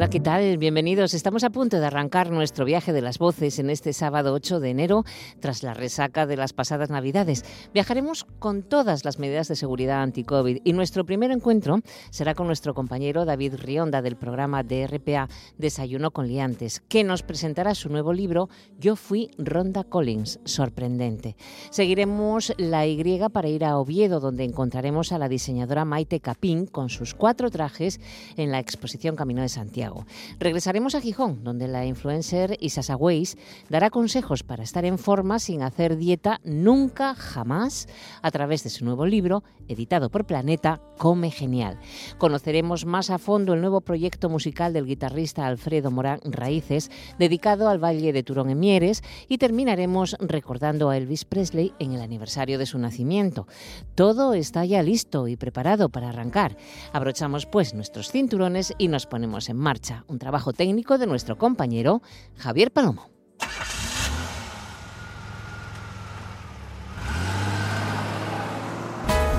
Hola, ¿qué tal? Bienvenidos. Estamos a punto de arrancar nuestro viaje de las voces en este sábado 8 de enero, tras la resaca de las pasadas Navidades. Viajaremos con todas las medidas de seguridad anti-COVID y nuestro primer encuentro será con nuestro compañero David Rionda del programa de RPA Desayuno con Liantes, que nos presentará su nuevo libro Yo fui Ronda Collins, sorprendente. Seguiremos la Y para ir a Oviedo, donde encontraremos a la diseñadora Maite Capín con sus cuatro trajes en la exposición Camino de Santiago. Regresaremos a Gijón, donde la influencer Isasa Weiss dará consejos para estar en forma sin hacer dieta nunca, jamás, a través de su nuevo libro, editado por Planeta, Come Genial. Conoceremos más a fondo el nuevo proyecto musical del guitarrista Alfredo Morán Raíces, dedicado al Valle de Turón en y terminaremos recordando a Elvis Presley en el aniversario de su nacimiento. Todo está ya listo y preparado para arrancar. Abrochamos pues nuestros cinturones y nos ponemos en marcha un trabajo técnico de nuestro compañero Javier Palomo.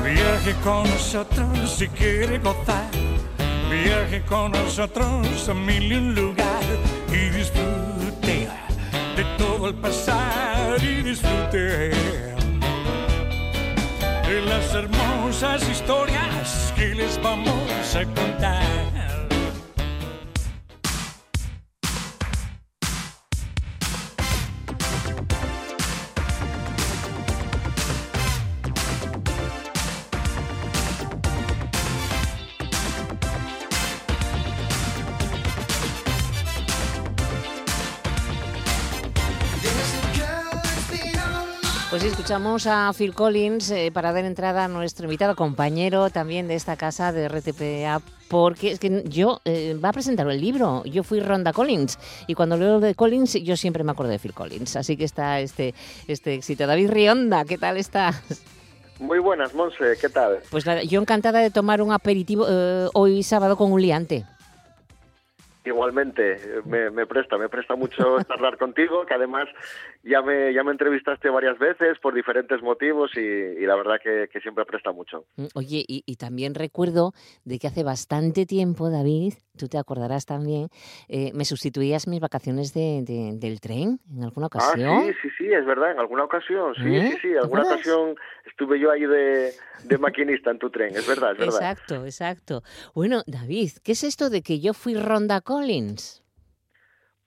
Viaje con nosotros si quiere gozar. Viaje con nosotros a mil y un lugar y disfrute de todo el pasar y disfrute de las hermosas historias que les vamos a contar. Pues escuchamos a Phil Collins eh, para dar entrada a nuestro invitado compañero también de esta casa de RTPA, porque es que yo eh, va a presentar el libro. Yo fui Ronda Collins y cuando leo de Collins yo siempre me acuerdo de Phil Collins. Así que está este, este éxito. David Rionda, ¿qué tal estás? Muy buenas, Monse, ¿qué tal? Pues nada, yo encantada de tomar un aperitivo eh, hoy sábado con un liante. Igualmente, me, me, presta, me presta mucho hablar contigo, que además ya me, ya me entrevistaste varias veces por diferentes motivos y, y la verdad que, que, siempre presta mucho. Mm, oye, y, y, también recuerdo de que hace bastante tiempo, David, tú te acordarás también, eh, me sustituías mis vacaciones de, de, del tren en alguna ocasión. Ah, sí, sí, sí, es verdad, en alguna ocasión, sí, ¿Eh? sí, sí, en alguna ocasión estuve yo ahí de, de maquinista en tu tren, es verdad, es verdad. Exacto, exacto. Bueno, David, ¿qué es esto de que yo fui Ronda Collins?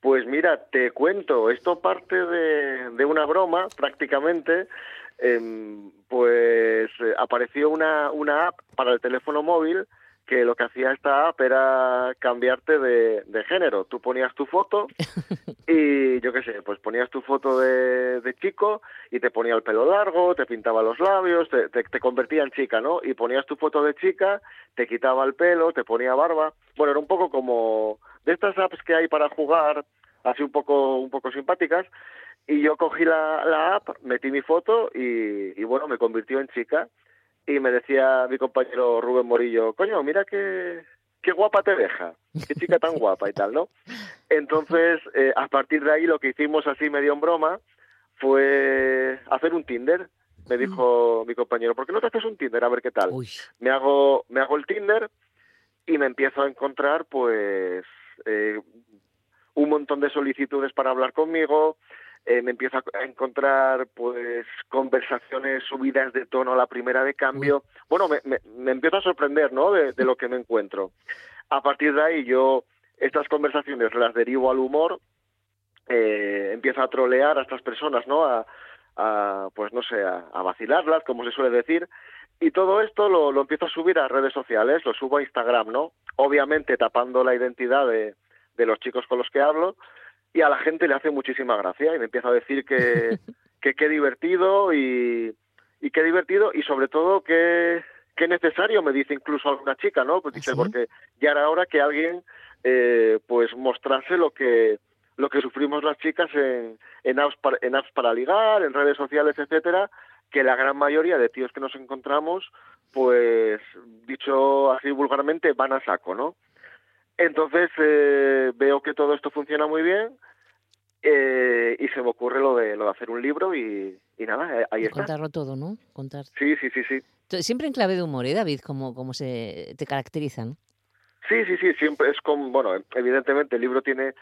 Pues mira, te cuento, esto parte de, una broma prácticamente, eh, pues eh, apareció una, una app para el teléfono móvil que lo que hacía esta app era cambiarte de, de género. Tú ponías tu foto y yo qué sé, pues ponías tu foto de, de, chico y te ponía el pelo largo, te pintaba los labios, te, te, te, convertía en chica, ¿no? Y ponías tu foto de chica, te quitaba el pelo, te ponía barba. Bueno, era un poco como de estas apps que hay para jugar, así un poco, un poco simpáticas, y yo cogí la, la app, metí mi foto y, y bueno, me convirtió en chica. Y me decía mi compañero Rubén Morillo, coño, mira qué, qué guapa te deja, qué chica tan guapa y tal, ¿no? Entonces, eh, a partir de ahí lo que hicimos así medio en broma fue hacer un Tinder. Me dijo mi compañero, ¿por qué no te haces un Tinder? A ver qué tal. Uy. Me hago, me hago el Tinder y me empiezo a encontrar, pues, eh, un montón de solicitudes para hablar conmigo, eh, me empiezo a encontrar pues conversaciones subidas de tono a la primera de cambio. Bueno, me, me, me empiezo a sorprender, ¿no? De, de, lo que me encuentro. A partir de ahí yo estas conversaciones las derivo al humor, eh, empiezo a trolear a estas personas, ¿no? A, a pues no sé, a, a, vacilarlas, como se suele decir. Y todo esto lo, lo empiezo a subir a redes sociales, lo subo a Instagram, ¿no? Obviamente tapando la identidad de, de los chicos con los que hablo y a la gente le hace muchísima gracia y me empieza a decir que que qué divertido y, y qué divertido y sobre todo que qué necesario me dice incluso alguna chica no pues dice ¿Sí? porque ya era hora que alguien eh, pues mostrase lo que lo que sufrimos las chicas en en apps para, en apps para ligar en redes sociales etcétera que la gran mayoría de tíos que nos encontramos pues dicho así vulgarmente van a saco no entonces eh, veo que todo esto funciona muy bien eh, y se me ocurre lo de, lo de hacer un libro y, y nada, eh, ahí Y está. contarlo todo, ¿no? Contar. Sí, sí, sí, sí. Siempre en clave de humor, ¿eh, David? Como, como se te caracterizan. Sí, sí, sí, siempre es como, bueno, evidentemente el libro tiene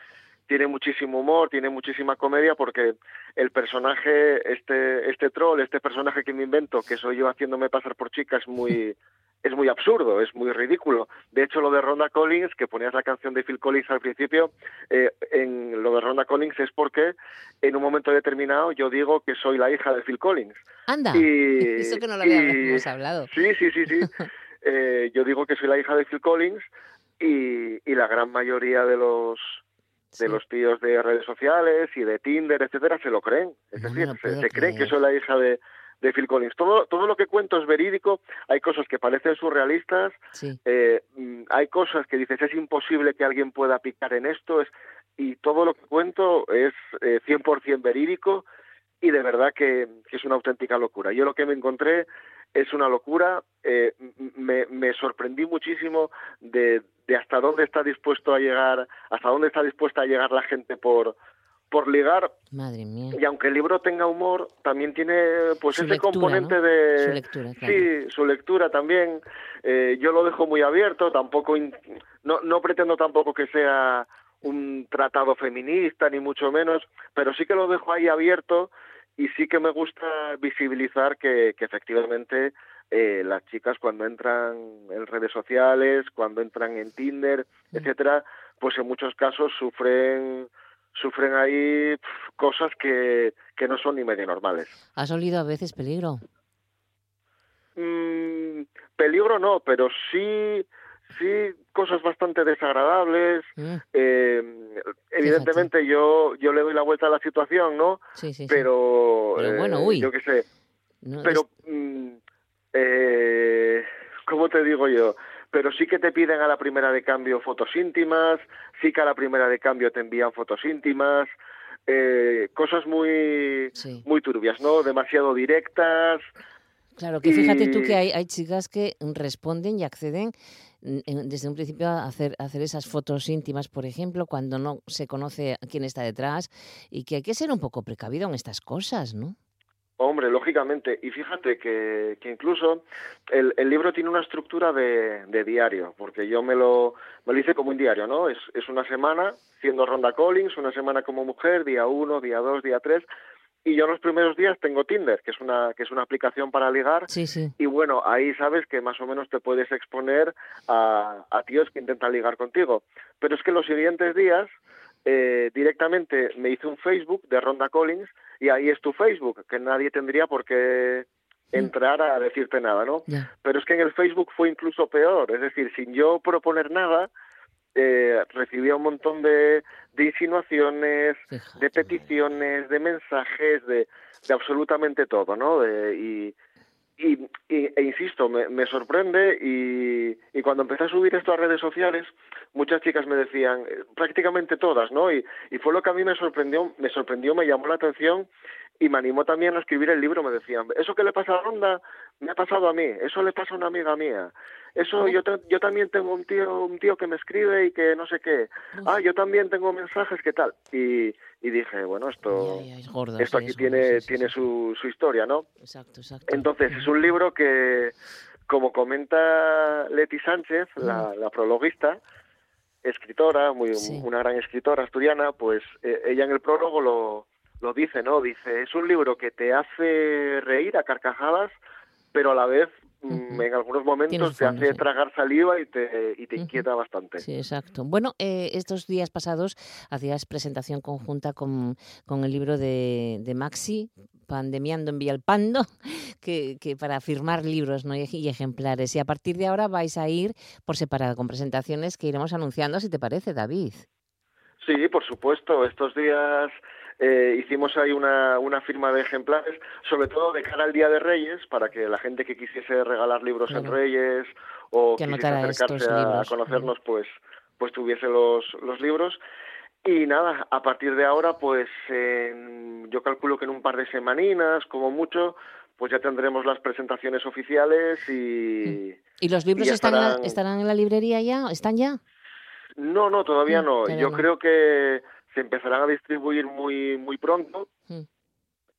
tiene muchísimo humor, tiene muchísima comedia porque el personaje, este este troll, este personaje que me invento, que soy yo haciéndome pasar por chica, es muy es muy absurdo, es muy ridículo. De hecho, lo de Ronda Collins, que ponías la canción de Phil Collins al principio, eh, en lo de Ronda Collins es porque en un momento determinado yo digo que soy la hija de Phil Collins. Anda, Y, eso que no lo y- habíamos hablado. Sí, sí, sí, sí. Eh, yo digo que soy la hija de Phil Collins y, y la gran mayoría de los de Sí. los tíos de redes sociales y de Tinder, etcétera, se lo creen. Es No decir, se, se creen que soy la hija de, de Phil Collins. Todo, todo lo que cuento es verídico. Hay cosas que parecen surrealistas, Sí. eh, mm, hay cosas que dices es imposible que alguien pueda picar en esto, es, y todo lo que cuento es eh, 100% verídico y de verdad que, que es una auténtica locura. Yo lo que me encontré es una locura, eh, me, me sorprendí muchísimo de, de hasta dónde está dispuesto a llegar, hasta dónde está dispuesta a llegar la gente por por ligar Madre mía. y aunque el libro tenga humor también tiene pues Su ese lectura, componente ¿no? de Su lectura, claro. sí su lectura también Eh, yo lo dejo muy abierto tampoco in- no no pretendo tampoco que sea un tratado feminista ni mucho menos pero sí que lo dejo ahí abierto y sí que me gusta visibilizar que, que efectivamente eh, las chicas cuando entran en redes sociales cuando entran en Tinder Mm. etcétera pues en muchos casos sufren sufren ahí cosas que, que no son ni medio normales. ¿Has olido a veces peligro? Mm, peligro no, pero sí, sí cosas bastante desagradables. Mm, Eh, evidentemente yo, yo le doy la vuelta a la situación, ¿no? Sí, sí, sí. Pero, Pero bueno, eh, uy. yo qué sé, No, pero, mm, eh, ¿cómo te digo yo? Pero sí que te piden a la primera de cambio fotos íntimas, sí que a la primera de cambio te envían fotos íntimas, eh, cosas muy, Sí. muy turbias, ¿no? Demasiado directas. Claro, que fíjate tú que hay, hay chicas que responden y acceden mm, desde un principio a hacer, a hacer esas fotos íntimas, por ejemplo, cuando no se conoce quién está detrás y que hay que ser un poco precavido en estas cosas, ¿no? Hombre, lógicamente. Y fíjate que, que incluso el, el libro tiene una estructura de, de diario, porque yo me lo, me lo hice como un diario, ¿no? Es, es una semana siendo Ronda Collins, una semana como mujer, día uno, día dos, día tres. Y yo los primeros días tengo Tinder, que es una, que es una aplicación para ligar. Sí, sí. Y bueno, ahí sabes que más o menos te puedes exponer a, a tíos que intentan ligar contigo. Pero es que los siguientes días eh, directamente me hice un Facebook de Ronda Collins y ahí es tu Facebook, que nadie tendría por qué entrar a decirte nada, ¿no? Pero es que en el Facebook fue incluso peor, es decir, sin yo proponer nada, eh, recibía un montón de, de insinuaciones, Fíjate, de peticiones, de mensajes, de, de absolutamente todo, ¿no? De- y, y, y- e insisto, me, me sorprende y, cuando empecé a subir esto a redes sociales, muchas chicas me decían, eh, prácticamente todas, ¿no? Y, y fue lo que a mí me sorprendió, me sorprendió, me llamó la atención y me animó también a escribir el libro. Me decían, eso que le pasa a Ronda, me ha pasado a mí, eso le pasa a una amiga mía. Eso yo, te- yo también tengo un tío un tío que me escribe y que no sé qué. Ah, yo también tengo mensajes, ¿qué tal? Y, y dije, bueno, esto es gordo, esto sí, aquí es gordo, tiene sí, tiene sí. su, su historia, ¿no? Exacto, exacto. Entonces, es un libro que, como comenta Leti Sánchez, la, la prologuista, escritora, muy, una gran escritora asturiana, pues eh, ella en el prólogo lo, lo dice, ¿no? Dice, es un libro que te hace reír a carcajadas, pero a la vez mm, en algunos momentos te hace sí. tragar saliva y te, y te Ujú. inquieta bastante. Sí, exacto. Bueno, eh, estos días pasados hacías presentación conjunta con, con el libro de, de Maxi, Pandemiando en Villalpando, que, que para firmar libros y ejemplares. Y a partir de ahora vais a ir por separado con presentaciones que iremos anunciando, si te parece, David. Sí, por supuesto. Estos días eh, hicimos ahí una, una firma de ejemplares, sobre todo de cara al Día de Reyes, para que la gente que quisiese regalar libros en Claro. Reyes o Que quisiese acercarse a, libros. conocernos, pues, pues tuviese los, los libros. Y nada, a partir de ahora, pues en- yo calculo que en un par de semaninas, como mucho, pues ya tendremos las presentaciones oficiales y... ¿Y los libros ya están, en la- estarán- estarán en la librería ya? ¿Están ya? No, no, todavía Mm, no. todavía Yo no. creo que se empezarán a distribuir muy muy pronto Mm.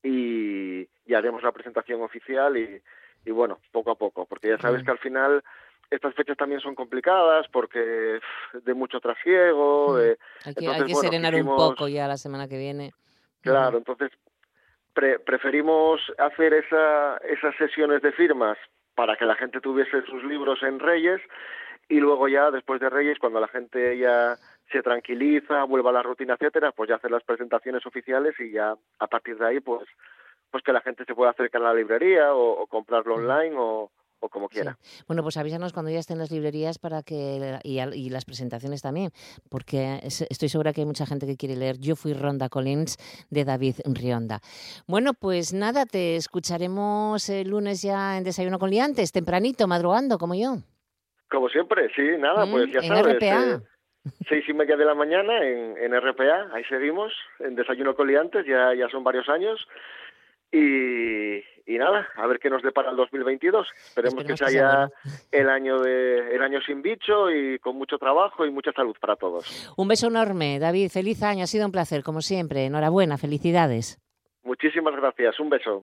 y, y haremos la presentación oficial y, y bueno, poco a poco, porque ya sabes que al final estas fechas también son complicadas porque de mucho trasiego, Mm. de- Hay que, hay que bueno, serenar un poco ya la semana que viene. Claro, entonces pre- preferimos hacer esa, esas sesiones de firmas para que la gente tuviese sus libros en Reyes y luego ya después de Reyes, cuando la gente ya se tranquiliza, vuelva a la rutina, etcétera, pues ya hacer las presentaciones oficiales y ya a partir de ahí, pues, pues que la gente se pueda acercar a la librería o, o comprarlo online o, o como Sí. quiera. Bueno, pues avísanos cuando ya estén las librerías para que y, las presentaciones también, porque es- estoy segura que hay mucha gente que quiere leer Yo fui Ronda Collins de David Rionda. Bueno, pues nada, te escucharemos el lunes ya en Desayuno con Liantes, tempranito, madrugando, como yo. Como siempre, sí, nada, Mm, pues ya en sabes. RPA. eh, seis y media de la mañana en, en RPA, ahí seguimos, en Desayuno Coliantes, ya, ya son varios años. Y, y nada, a ver qué nos depara el 2022. Esperemos, Esperemos que sea ya el año de el año sin bicho y con mucho trabajo y mucha salud para todos. Un beso enorme, David, feliz año, ha sido un placer, como siempre. Enhorabuena, felicidades. Muchísimas gracias, un beso.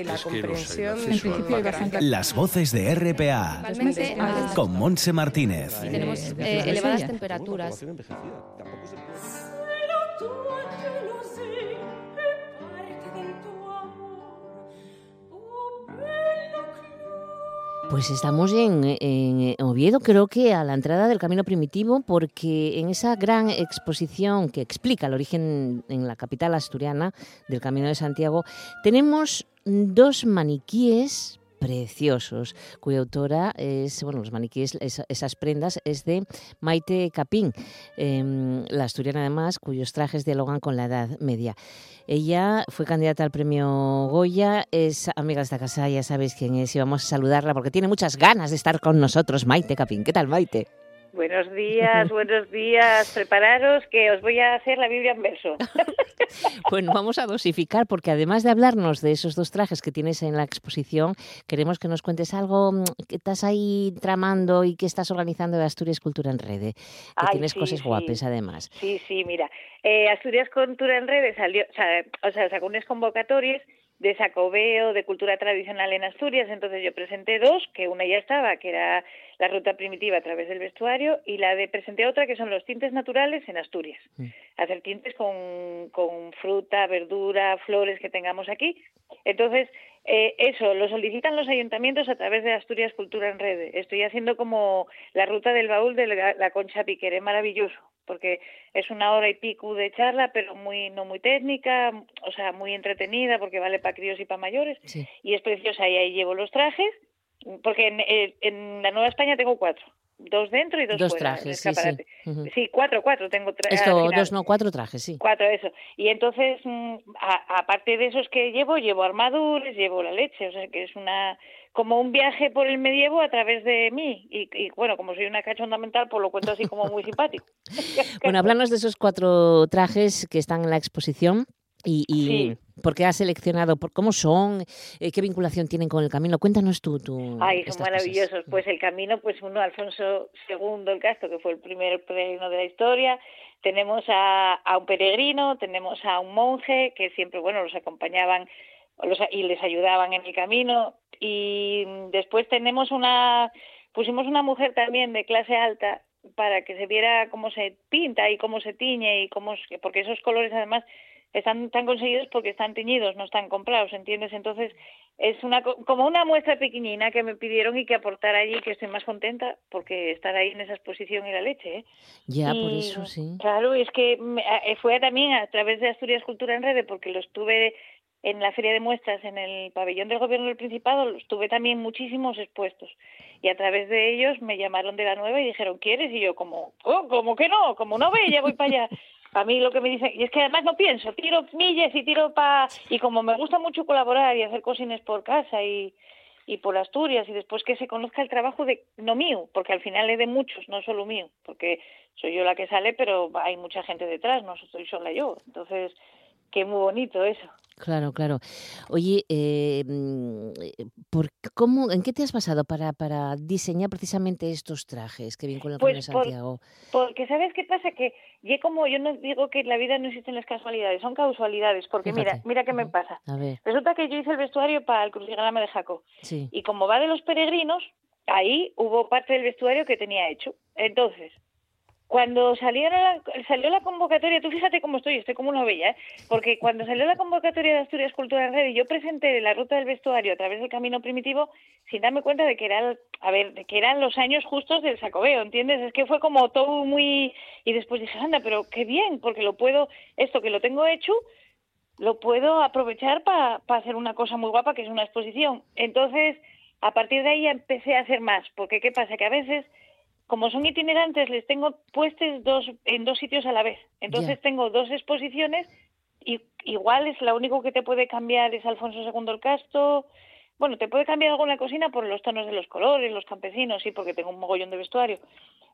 Y la comprensión Las voces de RPA Principalmente, ah, con Monse Martínez. y tenemos Eh, elevadas temperaturas. Pues estamos en, en Oviedo, creo que a la entrada del Camino Primitivo, porque en esa gran exposición que explica el origen en la capital asturiana del Camino de Santiago, tenemos dos maniquíes preciosos, cuya autora es, bueno, los maniquíes, esa- esas prendas, es de Maite Capín, em, la asturiana además, cuyos trajes dialogan con la Edad Media. Ella fue candidata al premio Goya, es amiga de esta casa, ya sabéis quién es, y vamos a saludarla porque tiene muchas ganas de estar con nosotros, Maite Capín. ¿Qué tal, Maite? Buenos días, buenos días. Prepararos que os voy a hacer la Biblia en verso. Bueno, vamos a dosificar porque además de hablarnos de esos dos trajes que tienes en la exposición, queremos que nos cuentes algo mm, que estás ahí tramando y que estás organizando de Asturias Cultura en Rede, que Ay, tienes sí, cosas sí. guapes además. Sí, sí, mira. Eh, Asturias Cultura en Redes salió, o sea, o sea, sacó unas convocatorias de sacobeo de cultura tradicional en Asturias, entonces yo presenté dos, que una ya estaba, que era la ruta primitiva a través del vestuario, y la de presenté otra que son los tintes naturales en Asturias. Hacer tintes con, con fruta, verdura, flores que tengamos aquí. Entonces, eh, eso lo solicitan los ayuntamientos a través de Asturias Cultura en Red. Estoy haciendo como la ruta del baúl de la, la Concha Piquer, es maravilloso, porque es una hora y pico de charla, pero muy no muy técnica, o sea, muy entretenida, porque vale para críos y para mayores, Sí. y es preciosa. Y ahí llevo los trajes, porque en, eh, en la Nueva España tengo cuatro, dos dentro y dos, Dos fuera, trajes, sí, sí. Sí, cuatro, cuatro tengo. tra- al Esto, dos, no, cuatro trajes, sí. Cuatro, eso. Y entonces, mm, aparte de esos que llevo, llevo armaduras, llevo la leche, o sea que es una como un viaje por el medievo a través de mí. Y, y, bueno, como soy una cachonda mental, pues lo cuento así como muy simpático. Bueno, háblanos de esos cuatro trajes que están en la exposición y, y Sí. por qué has seleccionado, por cómo son, eh, qué vinculación tienen con el camino. Cuéntanos tú. tú Ay, son cosas. maravillosos. Pues el camino, pues uno, Alfonso II el Casto, que fue el primer peregrino de la historia. Tenemos a, a un peregrino, tenemos a un monje que siempre, bueno, los acompañaban los- y les ayudaban en el camino. Y después tenemos una, pusimos una mujer también de clase alta para que se viera cómo se pinta y cómo se tiñe y cómo porque esos colores además están tan conseguidos porque están teñidos, no están comprados, ¿entiendes? Entonces es una co- como una muestra pequeñina que me pidieron y que aportar allí que estoy más contenta porque estar ahí en esa exposición y la leche, ¿eh? Ya, por Y, eso sí. Claro, es que eh, fue también a través de Asturias Cultura en Red, porque lo estuve en la feria de muestras en el pabellón del gobierno del Principado, los tuve también muchísimos expuestos. Y a través de ellos me llamaron de la nueva y dijeron, ¿quieres? Y yo, como, oh, como que no, como no ve, ya voy para allá. A mí lo que me dicen, y es que además no pienso, tiro milles y tiro pa... Y como me gusta mucho colaborar y hacer cosines por casa y, y por Asturias y después que se conozca el trabajo de no mío, porque al final es de muchos, no solo mío, porque soy yo la que sale, pero hay mucha gente detrás, no soy sola yo. Entonces, qué muy bonito eso. Claro, claro. Oye, eh, mm, eh, ¿por cómo, ¿en qué te has basado para, para diseñar precisamente estos trajes que vinculan con el Pues por- Santiago? Porque sabes qué pasa que yo como yo no digo que en la vida no existen las casualidades, son causalidades, porque mira, Fíjate. mira qué me pasa. A ver, Resulta que yo hice el vestuario para el crucigrama de Jaco sí. y como va de los peregrinos, ahí hubo parte del vestuario que tenía hecho. Entonces, cuando salieron la- salió la convocatoria, tú fíjate cómo estoy, estoy como una bella, ¿eh? porque cuando salió la convocatoria de Asturias Cultura en Red yo presenté la ruta del vestuario a través del camino primitivo, sin darme cuenta de que era, a ver, de que eran los años justos del sacobeo, ¿entiendes? Es que fue como todo muy y después dije, anda, pero qué bien, porque lo puedo, esto que lo tengo hecho, lo puedo aprovechar para hacer una cosa muy guapa que es una exposición. Entonces, a partir de ahí empecé a hacer más, porque qué pasa que a veces como son itinerantes les tengo puestos dos en dos sitios a la vez. Entonces tengo dos exposiciones y igual es lo único que te puede cambiar es Alfonso II el Casto. Bueno, te puede cambiar alguna cocina por los tonos de los colores, los campesinos, sí, porque tengo un mogollón de vestuario.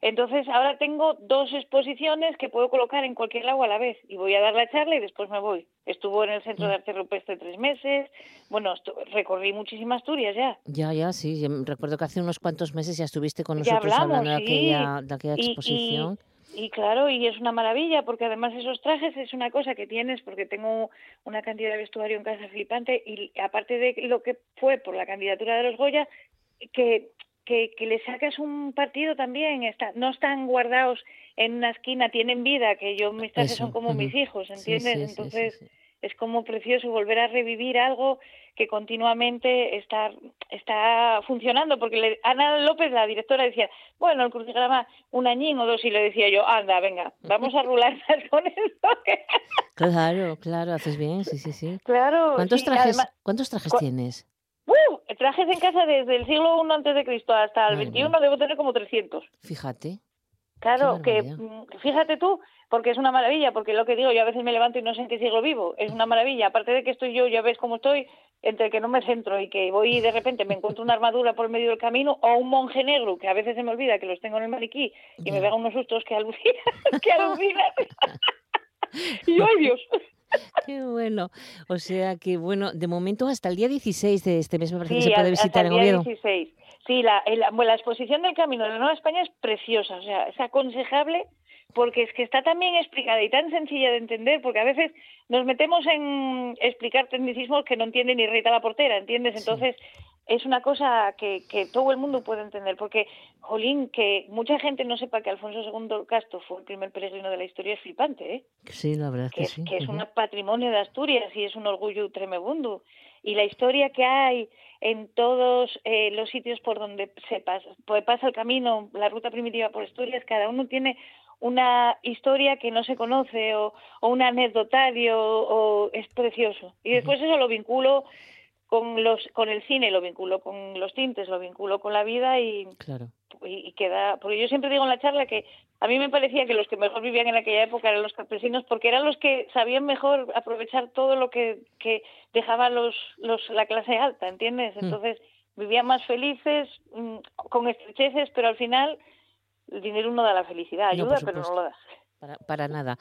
Entonces, ahora tengo dos exposiciones que puedo colocar en cualquier lado a la vez. Y voy a dar la charla y después me voy. Estuvo en el Centro de Arte Rupestre tres meses. Bueno, recorrí muchísimas Asturias ya. Ya, ya, sí. recuerdo que hace unos cuantos meses ya estuviste con nosotros hablamos, hablando de sí. aquella, de aquella Y- y- exposición. Y claro, y es una maravilla, porque además esos trajes es una cosa que tienes, porque tengo una cantidad de vestuario en casa flipante, y aparte de lo que fue por la candidatura de los Goya, que, que, que le sacas un partido también, está, no están guardados en una esquina, tienen vida, que yo mis trajes Eso, son como mis hijos, ¿entiendes? sí, Entonces sí. Es como precioso volver a revivir algo que continuamente está, está funcionando, porque le- Ana López, la directora, decía, bueno, el crucigrama un añín o dos, y le decía yo, anda, venga, vamos a rular más con esto. Claro, claro, haces bien, sí, sí, sí. claro. ¿Cuántos sí, trajes, además- ¿cuántos trajes tienes? ¡uh! trajes en casa desde el siglo I antes de Cristo hasta el Madre 21 mía. debo tener como 300. Fíjate. Claro, que mm, fíjate tú, porque es una maravilla, porque lo que digo, yo a veces me levanto y no sé en qué siglo vivo, es una maravilla, aparte de que estoy yo, ya ves cómo estoy, entre que no me centro y que voy y de repente me encuentro una armadura por medio del camino o un monje negro, que a veces se me olvida que los tengo en el maniquí y me pegan unos sustos que alucinan, que alucinan. y ¡ay Dios! Qué bueno. O sea que, bueno, de momento hasta el día 16 de este mes me parece que se puede visitar hasta en el día Oviedo. 16. Sí, la, el- bueno, la exposición del Camino de la Nueva España es preciosa, o sea, es aconsejable porque es que está tan bien explicada y tan sencilla de entender, porque a veces nos metemos en explicar tecnicismos que no entiende ni Rita la portera, ¿entiendes? Sí. Es una cosa que, que todo el mundo puede entender, porque, jolín, que mucha gente no sepa que Alfonso II Castro fue el primer peregrino de la historia es flipante, ¿eh? Sí, la verdad es que es, sí. que es un patrimonio de Asturias y es un orgullo tremebundo. Y la historia que hay en todos eh, los sitios por donde se pasa, pues pasa el camino, la ruta primitiva por Asturias, cada uno tiene una historia que no se conoce o, o un anecdotario o es precioso. Y después eso lo vinculo con los con el cine, lo vinculo con los tintes, lo vinculo con la vida y, Claro. y, y queda porque yo siempre digo en la charla que a mí me parecía que los que mejor vivían en aquella época eran los campesinos porque eran los que sabían mejor aprovechar todo lo que, que dejaban los, los la clase alta, ¿entiendes? Mm. Entonces vivían más felices, mm, con estrecheces, pero al final el dinero no da la felicidad, ayuda, pero no lo da. Para, para nada.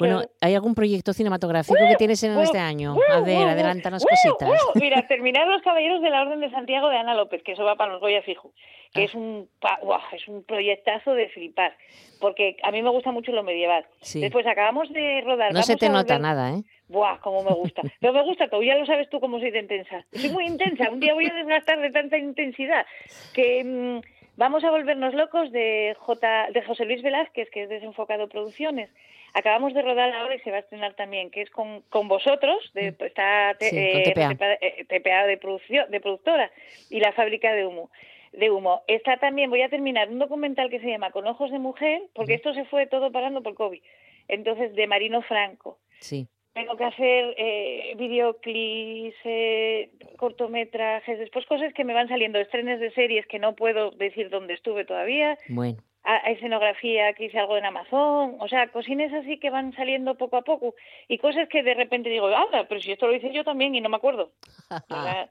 Bueno, ¿hay algún proyecto cinematográfico que tienes en este año? A ver, adelántanos cositas. Mira, terminar Los Caballeros de la Orden de Santiago de Ana López, que eso va para los Goya fijo, que Ah. es un ¡guau! es un proyectazo de flipar, porque a mí me gusta mucho lo medieval. Sí. Después acabamos de rodar. No se te nota nada, ¿eh? Buah, cómo me gusta. Pero me gusta todo, ya lo sabes tú cómo soy de intensa. Soy muy intensa, un día voy a desgastar de tanta intensidad que mm, Vamos a volvernos locos de, J, de José Luis Velázquez, que es Desenfocado Producciones. Acabamos de rodar ahora y se va a estrenar también, que es con, con vosotros, de, está te- Mm. Sí, con TPA. TPA, eh, TPA de, producción, de productora y la fábrica de humo. De humo. Está también, voy a terminar, un documental que se llama Con ojos de mujer, porque esto se fue todo parando por COVID. Entonces, de Marino Franco. Sí. Tengo que hacer eh, videoclips, eh, cortometrajes, después cosas que me van saliendo, estrenes de series que no puedo decir dónde estuve todavía, Bueno. a, a escenografía que hice algo en Amazon, o sea, cosines así que van saliendo poco a poco y cosas que de repente digo, ah, pero si esto lo hice yo también y no me acuerdo.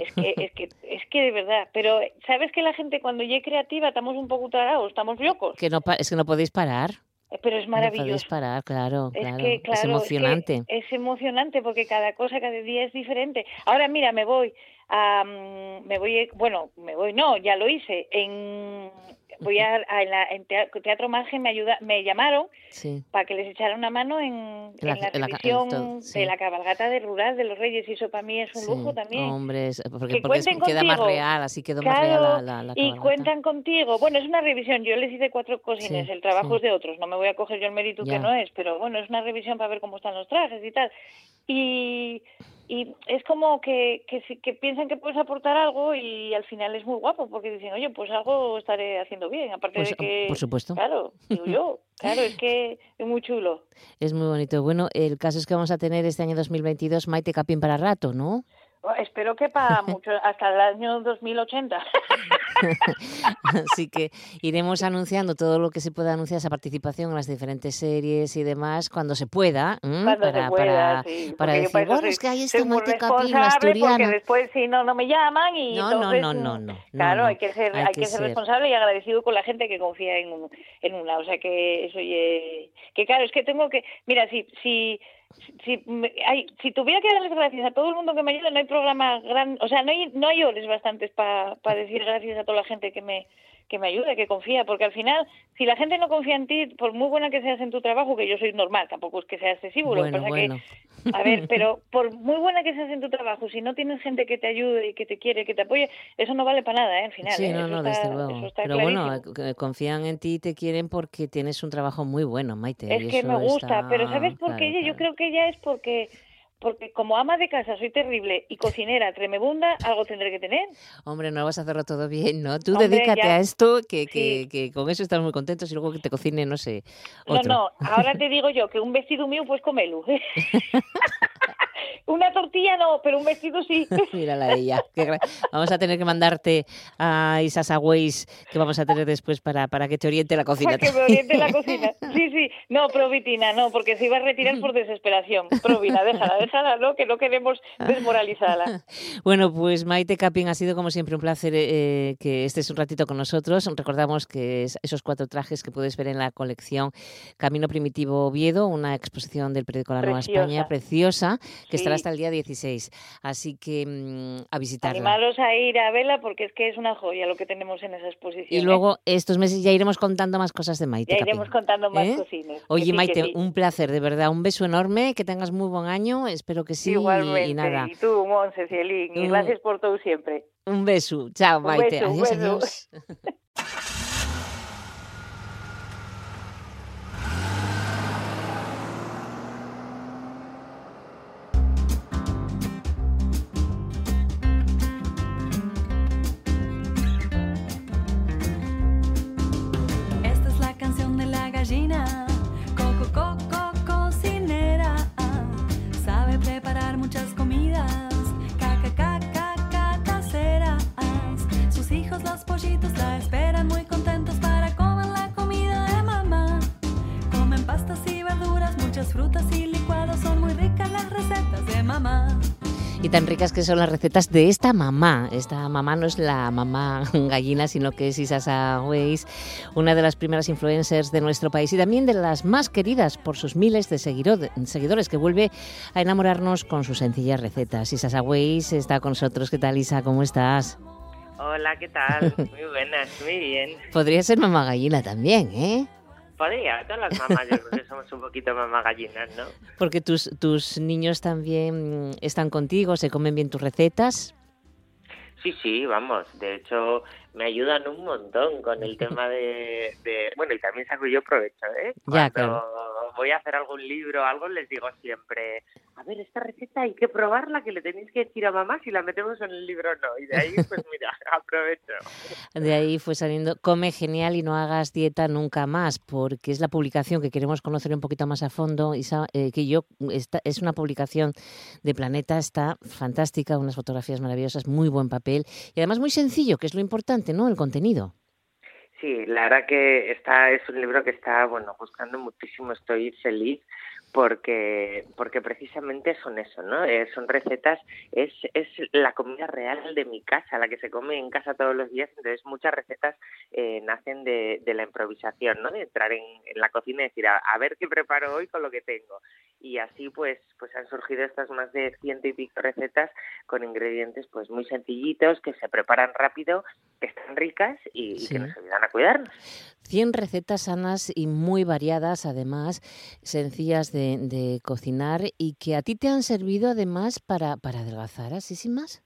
Es que, es que, es que de verdad, pero sabes que la gente cuando ya es creativa estamos un poco tarados, estamos locos, Que no, es que no podéis parar. Eh, pero es maravilloso. parar, claro, Es claro. que, claro, es emocionante. Es, que es emocionante porque cada cosa, cada día es diferente. Ahora, mira, me voy me voy, bueno, me voy, no, ya lo hice. En, voy a, a en la, en tea- Teatro Margen me ayuda, me llamaron Sí. para que les echara una mano en, la- en la en la ca- revisión sí. de la cabalgata de rural de los Reyes y eso para mí es un sí. lujo también. Hombre, es- porque, Que porque es- queda más real, así quedó más real la, la, y cuentan contigo. Bueno, es una revisión. Yo les hice cuatro cosines. El trabajo es de otros. No me voy a coger yo el mérito Ya. que no es, pero bueno, es una revisión para ver cómo están los trajes y tal. Y, y es como que, que, que piensan que puedes aportar algo y al final es muy guapo porque dicen, oye, pues algo estaré haciendo bien. Aparte Pues, de que. por supuesto. Claro, digo yo. Claro, es que es muy chulo. Es muy bonito. Bueno, el caso es que vamos a tener este año 2022 Maite Capín para rato, ¿no? Espero que para mucho, hasta el año 2080. Así que iremos anunciando todo lo que se pueda anunciar, esa participación en las diferentes series y demás, cuando se pueda. Cuando para, se pueda, para, sí, para decir, bueno, soy- es que hay Capín, la responsable, Porque después si no, no me llaman y No, no, entonces, no, no, mm, no, no, Claro, no. hay que ser, Hay hay, que ser ser. responsable y agradecido con la gente que confía en, en una. O sea que eso ye- que claro, es que tengo que, mira, si, si, si, hay, si tuviera que darles gracias a todo el mundo que me ayuda, no hay programa gran, o sea, no hay, no hay horas bastantes para decir gracias a toda la gente que me que me ayuda, que confía, porque al final, si la gente no confía en ti, por muy buena que seas en tu trabajo, que yo soy normal, tampoco es que sea excesivo, lo que Bueno, pasa bueno. que, a ver, pero por muy buena que seas en tu trabajo, si no tienes gente que te ayude y que te quiere, que te apoye, eso no vale para nada, ¿eh? Al final, Sí, ¿eh? no, Eso no, está- desde luego. Pero bueno, clarísimo. eh, confían en ti y te quieren porque tienes un trabajo muy bueno, Maite. Es y que eso me gusta, está- pero ¿sabes por qué claro, ella? Yo creo que ella es porque porque como ama de casa soy terrible y cocinera tremebunda, algo tendré que tener. Hombre, no vas a hacerlo todo bien, ¿no? Tú Hombre, dedícate ya. a esto, que, que, Sí. que con eso estás muy contentos y luego que te cocine, no sé, No, no, ahora te digo yo que un vestido mío pues comelo. Una tortilla no, pero un vestido sí. Mírala ella. Vamos a tener que mandarte a esas Waze que vamos a tener después para, para que te oriente la cocina. Para que me oriente la cocina. Sí, sí. No, Provitina, no, porque se iba a retirar por desesperación. Provina, déjala, déjala, ¿no? Que no queremos desmoralizarla. Bueno, pues Maite Capin, ha sido como siempre un placer eh, que estés un ratito con nosotros. Recordamos que es- esos cuatro trajes que puedes ver en la colección Camino Primitivo Oviedo, una exposición del periódico La Nueva. España preciosa, que estará Sí. hasta el día 16. Así que mm, a visitarla. Animaros a ir a verla porque es que es una joya lo que tenemos en esa exposición. Y ¿eh? luego estos meses ya iremos contando más cosas de Maite. Ya iremos contando más ¿Eh? cocinas. Oye, sí, Maite, sí. un placer, de verdad. Un beso enorme, que tengas muy buen año. Espero que sí. y- Igualmente. Y, nada. Y tú, Monse, Cielín. Y Un- gracias por todo siempre. Un beso. Chao, Un Maite. beso, un adiós, beso. adiós. gallina, coco, coco, cocinera. Sabe preparar muchas comidas, caca, caca, caca, caseras. Sus hijos, los pollitos, la esperan muy contentos para comer la comida de mamá. Comen pastas y verduras, muchas frutas y licuados. Son muy ricas las recetas de mamá. Y tan ricas que son las recetas de esta mamá. Esta mamá no es la mamá gallina, sino que es Isasa Weiss, una de las primeras influencers de nuestro país y también de las más queridas por sus miles de seguidores, que vuelve a enamorarnos con sus sencillas recetas. Isasa Weiss está con nosotros. ¿Qué tal, Isa? ¿Cómo estás? Hola, ¿qué tal? Muy buenas, muy bien. Podría ser mamá gallina también, ¿eh? Podría, todas las mamás yo creo que somos un poquito mamá gallinas, ¿no? Porque tus, tus niños también están contigo, se comen bien tus recetas. Sí, sí, vamos. De hecho, me ayudan un montón con el tema de, de- bueno, y también saco yo provecho, ¿eh? Ya, Voy a hacer algún libro algo, les digo siempre, a ver, esta receta hay que probarla, que le tenéis que decir a mamá si la metemos en el libro o no. Y de ahí, pues mira, aprovecho. De ahí fue saliendo Come genial y no hagas dieta nunca más, porque es la publicación que queremos conocer un poquito más a fondo. Isa, eh, que yo es una publicación de Planeta, está fantástica, unas fotografías maravillosas, muy buen papel y además muy sencillo, que es lo importante, ¿no? El contenido. Sí, la verdad que está, es un libro que está, bueno, buscando muchísimo, estoy feliz porque porque precisamente son eso, ¿no? Eh, son recetas, es, es la comida real de mi casa, la que se come en casa todos los días, entonces muchas recetas eh, nacen de, de la improvisación, ¿no? De entrar en, en la cocina y decir, a, a ver qué preparo hoy con lo que tengo. Y así pues pues han surgido estas más de ciento y pico recetas con ingredientes pues muy sencillitos, que se preparan rápido, que están ricas y, y que nos ayudan a cuidarnos. 100 recetas sanas y muy variadas, además, sencillas de, de cocinar y que a ti te han servido además para, para adelgazar, así sin más.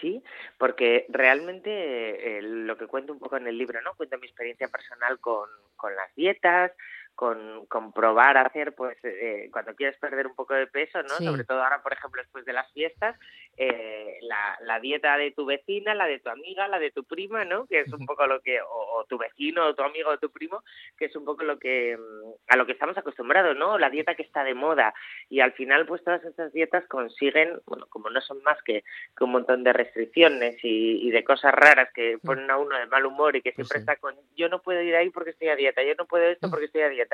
Sí, porque realmente eh, lo que cuento un poco en el libro, ¿no? Cuento mi experiencia personal con, con las dietas, con, con probar a hacer, pues, eh, cuando quieres perder un poco de peso, ¿no? Sí. Sobre todo ahora, por ejemplo, después de las fiestas, eh, la, la dieta de tu vecina, la de tu amiga, la de tu prima, ¿no? Que es un poco lo que, o, o tu vecino, o tu amigo, o tu primo, que es un poco lo que, mm, a lo que estamos acostumbrados, ¿no? La dieta que está de moda. Y al final, pues, todas estas dietas consiguen, bueno, como no son más que que un montón de restricciones y, y de cosas raras que ponen a uno de mal humor y que siempre sí. está con yo no puedo ir ahí porque estoy a dieta, yo no puedo esto porque estoy a dieta.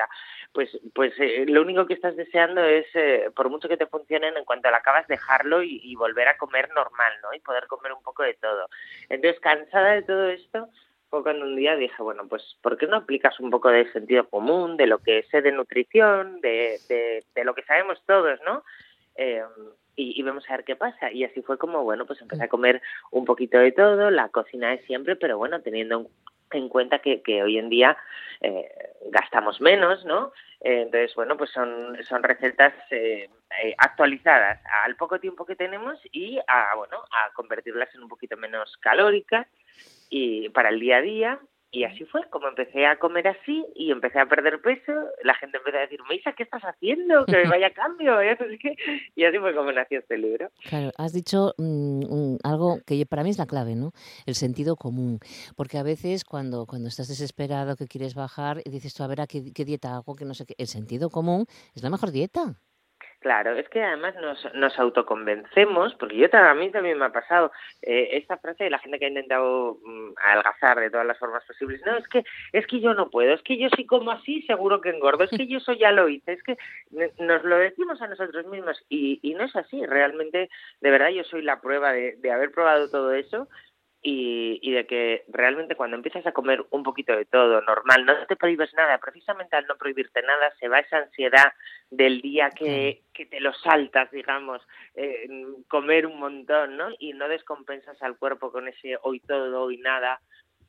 Pues pues eh, lo único que estás deseando es, eh, por mucho que te funcionen, en cuanto la acabas, dejarlo y, volver a comer normal, ¿no? Y poder comer un poco de todo. Entonces, cansada de todo esto, fue cuando un día dije, bueno, pues ¿por qué no aplicas un poco de sentido común, de lo que sé de nutrición, de, de, de lo que sabemos todos, ¿no? Eh, y, y vamos a ver qué pasa. Y así fue como, bueno, pues empecé a comer un poquito de todo, la cocina de siempre, pero bueno, teniendo en, en cuenta que, que hoy en día eh, gastamos menos, ¿no? Eh, entonces, bueno, pues son, son recetas eh, eh, actualizadas al poco tiempo que tenemos y a, bueno, a convertirlas en un poquito menos calóricas y para el día a día. Y así fue, como empecé a comer así y empecé a perder peso, la gente empezó a decirme, Isa, ¿qué estás haciendo? Que vaya cambio, vaya qué. Y así fue como nació este libro. Claro, has dicho mm, algo que para mí es la clave, ¿no? El sentido común. Porque a veces cuando, cuando estás desesperado, que quieres bajar, y dices tú, a ver, ¿a qué, qué dieta hago? Que no sé qué. El sentido común es la mejor dieta. Claro, es que además nos, nos autoconvencemos, porque yo a mí también me ha pasado eh, esta frase de la gente que ha intentado mm, adelgazar de todas las formas posibles. No, es que es que yo no puedo, es que yo si como así seguro que engordo, es que yo eso ya lo hice, es que nos lo decimos a nosotros mismos y, y no es así. Realmente, de verdad, yo soy la prueba de haber probado todo eso y, y de que realmente cuando empiezas a comer un poquito de todo normal, no te prohíbes nada, precisamente al no prohibirte nada se va esa ansiedad del día que, que te lo saltas, digamos, eh, comer un montón, ¿no? Y no descompensas al cuerpo con ese hoy todo, hoy nada,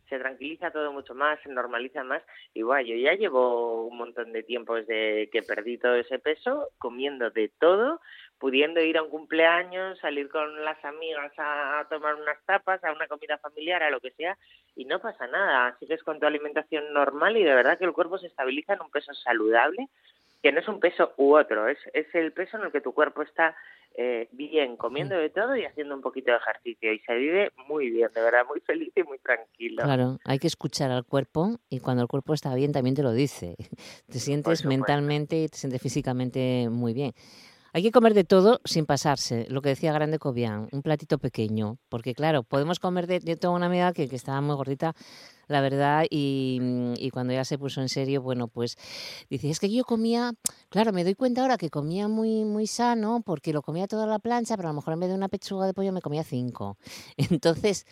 se tranquiliza todo mucho más, se normaliza más. Y bueno, yo ya llevo un montón de tiempo desde que perdí todo ese peso, comiendo de todo, pudiendo ir a un cumpleaños, salir con las amigas a, a tomar unas tapas, a una comida familiar, a lo que sea, y no pasa nada, sigues con tu alimentación normal y de verdad que el cuerpo se estabiliza en un peso saludable, que no es un peso u otro, es, es el peso en el que tu cuerpo está eh, bien, comiendo de todo y haciendo un poquito de ejercicio, y se vive muy bien, de verdad, muy feliz y muy tranquilo. Claro, hay que escuchar al cuerpo y cuando el cuerpo está bien también te lo dice. Te sientes mentalmente y te sientes físicamente muy bien. Hay que comer de todo sin pasarse, lo que decía Grande Cobian, un platito pequeño, porque claro, podemos comer de, de toda una amiga que, estaba muy gordita, la verdad, y, y cuando ya se puso en serio, bueno, pues dice, es que yo comía, claro, me doy cuenta ahora que comía muy, muy sano, porque lo comía toda la plancha, pero a lo mejor en vez de una pechuga de pollo me comía cinco. Entonces,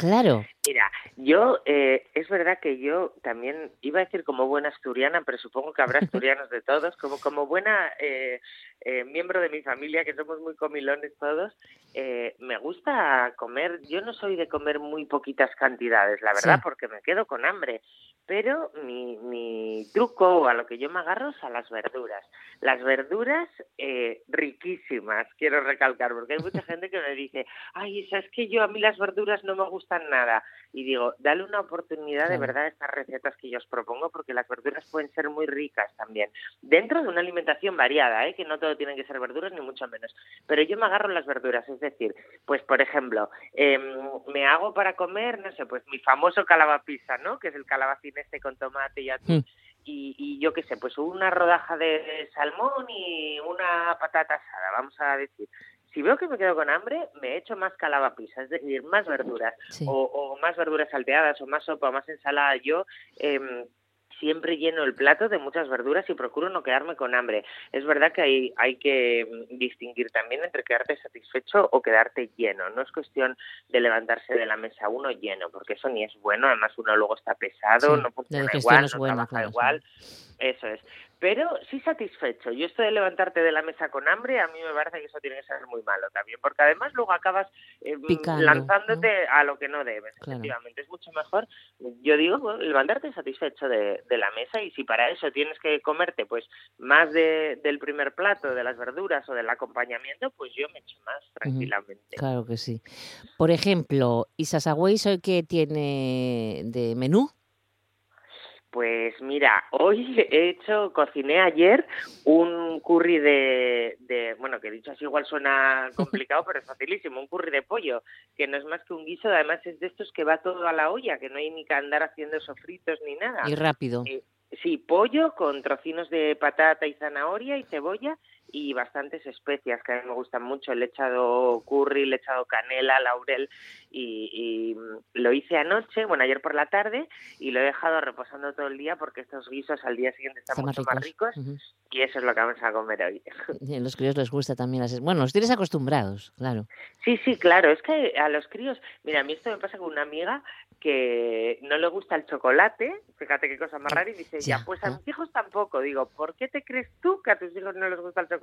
Claro. Mira, yo, eh, es verdad que yo también iba a decir como buena asturiana, pero supongo que habrá asturianos de todos, como, como buena eh, eh, miembro de mi familia, que somos muy comilones todos, eh, me gusta comer, yo no soy de comer muy poquitas cantidades, la verdad, Sí. porque me quedo con hambre, pero mi, mi truco o a lo que yo me agarro es a las verduras. Las verduras eh, riquísimas, quiero recalcar, porque hay mucha gente que me dice, ay, es que yo a mí las verduras no me gustan nada. Y digo, dale una oportunidad de verdad a estas recetas que yo os propongo, porque las verduras pueden ser muy ricas también. Dentro de una alimentación variada, ¿eh? que no todo tienen que ser verduras, ni mucho menos. Pero yo me agarro las verduras, es decir, pues por ejemplo, em, me hago para comer, no sé, pues mi famoso calabapisa, ¿no? Que es el calabacín este con tomate y atún. Mm. Y, y yo qué sé, pues una rodaja de salmón y una patata asada, vamos a decir. Si veo que me quedo con hambre, me echo más calabapisa, es decir, más verduras Sí. o, o más verduras salteadas o más sopa o más ensalada. Yo em, siempre lleno el plato de muchas verduras y procuro no quedarme con hambre. Es verdad que hay, hay que mm, distinguir también entre quedarte satisfecho o quedarte lleno. No es cuestión de levantarse de la mesa uno lleno, porque eso ni es bueno. Además, uno luego está pesado, Sí, no funciona igual, no es no buena, trabaja claro, sí. igual. Eso es. Pero sí satisfecho. Yo esto de levantarte de la mesa con hambre, a mí me parece que eso tiene que ser muy malo también, porque además luego acabas eh, Picando, lanzándote a lo que no debes. Claro. Efectivamente, es mucho mejor, yo digo, bueno, levantarte satisfecho de, de la mesa y si para eso tienes que comerte pues más de, del primer plato, de las verduras o del acompañamiento, pues yo me echo más tranquilamente. Claro que sí. Por ejemplo, Isasagüey, ¿hoy qué tiene de menú? Pues mira, hoy he hecho, cociné ayer un curry de, de, bueno, que dicho así igual suena complicado, pero es facilísimo, un curry de pollo, que no es más que un guiso, además es de estos que va todo a la olla, que no hay ni que andar haciendo sofritos ni nada. Y rápido. Eh, sí, pollo con trocinos de patata y zanahoria y cebolla y bastantes especias que a mí me gustan mucho. Le he echado curry, le he echado canela, laurel y, y, mm, lo hice anoche, bueno, ayer por la tarde y lo he dejado reposando todo el día porque estos guisos al día siguiente están Están más mucho más ricos. ricos Ujú. y eso es lo que vamos a comer hoy. Y a los críos les gusta también las... Bueno, los tienes acostumbrados, claro. Sí, sí, claro. Es que a los críos, mira, a mí esto me pasa con una amiga que no le gusta el chocolate, fíjate qué cosa más rara, y dice, ya, Ya, pues a mis hijos tampoco. Digo, ¿por qué te crees tú que a tus hijos no les gusta el chocolate?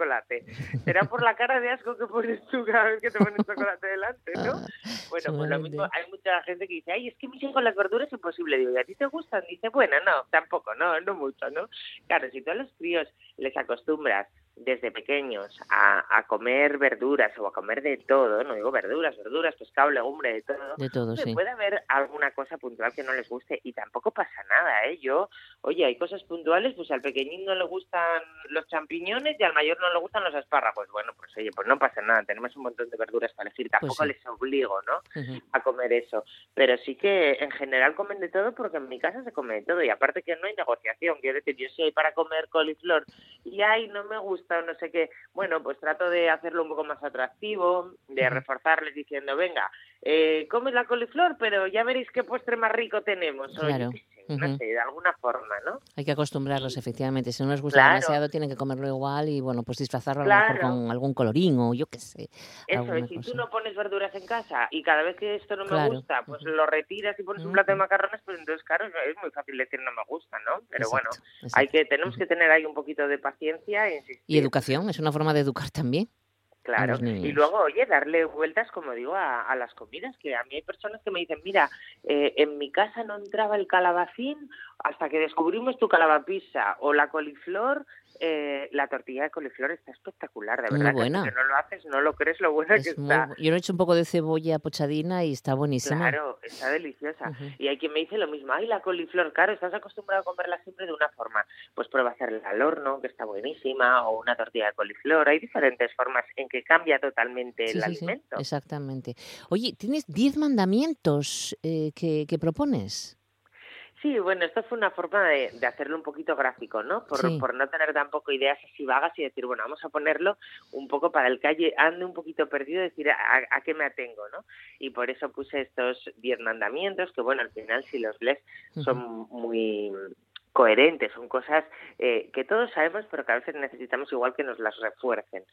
Será por la cara de asco que pones tú cada vez que te pones chocolate delante, ¿no? Ah, Bueno, pues lo mismo, hay mucha gente que dice, ay, es que mis hijos las verduras es imposible. Digo, ¿y a ti te gustan? Dice, bueno, no, tampoco, no, no mucho, ¿no? Claro, si tú a los críos les acostumbras desde pequeños a, a comer verduras o a comer de todo, no digo verduras, verduras, pescado, legumbre, de todo, De todo, sí. puede haber alguna cosa puntual que no les guste y tampoco pasa nada, ¿eh? Yo, oye, hay cosas puntuales, pues al pequeñín no le gustan los champiñones y al mayor no le gustan los espárragos. Bueno, pues oye, pues no pasa nada, tenemos un montón de verduras para elegir, tampoco Pues sí. les obligo, ¿no? A comer eso. Pero sí que en general comen de todo porque en mi casa se come de todo y aparte que no hay negociación. Quiero decir, yo soy para comer coliflor y ay, no me gusta o no sé qué. Bueno, pues trato de hacerlo un poco más atractivo, de reforzarles diciendo, venga, eh, comes la coliflor, pero ya veréis qué postre más rico tenemos. O yo No sé, de alguna forma, ¿no? Hay que acostumbrarlos, efectivamente. Si no les gusta Claro. demasiado, tienen que comerlo igual y, bueno, pues disfrazarlo a lo mejor con algún colorín o yo qué sé. Eso es, si tú no pones verduras en casa y cada vez que esto no me gusta, pues lo retiras y pones un plato de macarrones, pues entonces, claro, es muy fácil decir no me gusta, ¿no? Pero bueno, Exacto, hay que tenemos que tener ahí un poquito de paciencia e insistir. Y educación, es una forma de educar también. Claro. Y luego, oye, darle vueltas, como digo, a, a las comidas, que a mí hay personas que me dicen, mira, eh, en mi casa no entraba el calabacín hasta que descubrimos tu calabapisa o la coliflor. Eh, la tortilla de coliflor está espectacular, de Muy verdad. que buena. que no lo haces, no lo crees lo buena que Es muy está. Yo le he hecho un poco de cebolla pochadina y está buenísima. Claro, está deliciosa. Y hay quien me dice lo mismo, ay, la coliflor, claro, estás acostumbrado a comerla siempre de una forma. Pues prueba a hacerla al horno, que está buenísima, o una tortilla de coliflor. Hay diferentes formas en que cambia totalmente Sí, el sí, sí, alimento. exactamente. Oye, ¿tienes 10 mandamientos eh, que, que propones? Sí, bueno, esto fue una forma de, de hacerlo un poquito gráfico, ¿no? Por, Sí. por no tener tampoco ideas así vagas y decir, bueno, vamos a ponerlo un poco para el calle, ande un poquito perdido, decir a, a qué me atengo, ¿no? Y por eso puse estos diez mandamientos, que bueno, al final si los lees son muy coherentes, son cosas eh, que todos sabemos, pero que a veces necesitamos igual que nos las refuercen.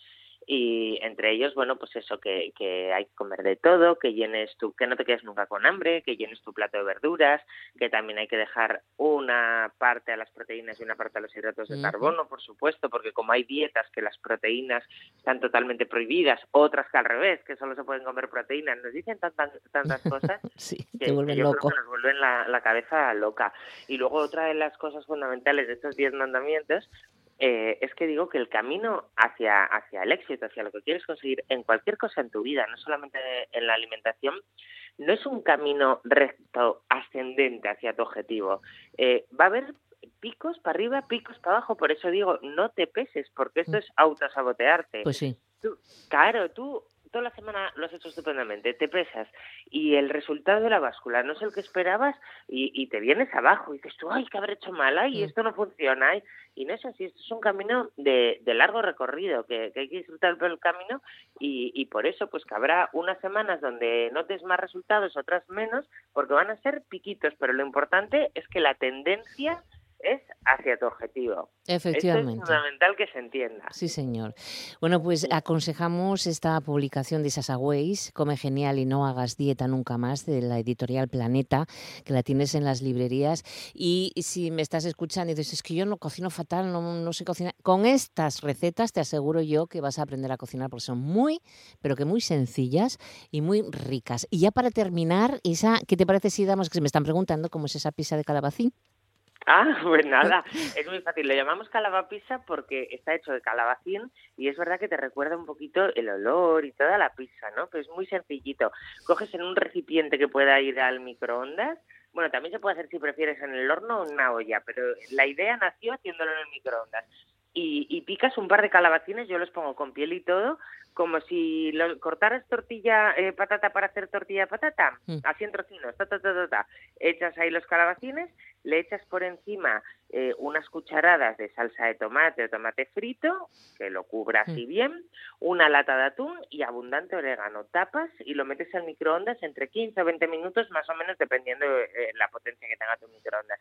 Y entre ellos, bueno, pues eso, que, que hay que comer de todo, que llenes tu, que no te quedes nunca con hambre, que llenes tu plato de verduras, que también hay que dejar una parte a las proteínas y una parte a los hidratos de carbono, por supuesto, porque como hay dietas que las proteínas están totalmente prohibidas, otras que al revés, que solo se pueden comer proteínas, nos dicen tantas, tantas cosas Sí, que, te vuelven que yo loco. creo que nos vuelven la, la cabeza loca. Y luego otra de las cosas fundamentales de estos diez mandamientos eh, es que digo que el camino hacia, hacia el éxito, hacia lo que quieres conseguir en cualquier cosa en tu vida, no solamente en la alimentación, no es un camino recto, ascendente hacia tu objetivo. Eh, va a haber picos para arriba, picos para abajo, por eso digo, no te peses, porque esto es autosabotearte. Pues sí. Tú- claro, tú toda la semana lo has hecho estupendamente, te pesas y el resultado de la báscula no es el que esperabas y, y te vienes abajo y dices tú, ay, que habré hecho mal, ay, Mm. esto no funciona, ay. y no es así, esto es un camino de, de largo recorrido, que, que hay que disfrutar por el camino y, y por eso pues que habrá unas semanas donde notes más resultados, otras menos, porque van a ser piquitos, pero lo importante es que la tendencia es hacia tu objetivo. Esto es Efectivamente. fundamental que se entienda. Sí, señor. Bueno, pues aconsejamos esta publicación de Sasa Ways, Come Genial y no hagas dieta nunca más, de la editorial Planeta, que la tienes en las librerías. Y si me estás escuchando y dices, es que yo no cocino fatal, no, no sé cocinar, con estas recetas te aseguro yo que vas a aprender a cocinar porque son muy, pero que muy sencillas y muy ricas. Y ya para terminar, Isa, ¿qué te parece si damos, que se me están preguntando cómo es esa pizza de calabacín? Ah, pues nada, es muy fácil. Lo llamamos calabapizza porque está hecho de calabacín y es verdad que te recuerda un poquito el olor y toda la pizza, ¿no? Pero es muy sencillito. Coges en un recipiente que pueda ir al microondas. Bueno, también se puede hacer si prefieres en el horno o en una olla, pero la idea nació haciéndolo en el microondas. Y, y picas un par de calabacines, yo los pongo con piel y todo, como si lo, cortaras tortilla, eh, patata para hacer tortilla de patata, Mm. así en trocinos, ta, ta, ta, ta. Echas ahí los calabacines, le echas por encima eh, unas cucharadas de salsa de tomate o tomate frito, que lo cubra así bien, una lata de atún y abundante orégano. Tapas y lo metes al microondas entre 15 o 20 minutos, más o menos, dependiendo de eh, la potencia que tenga tu microondas.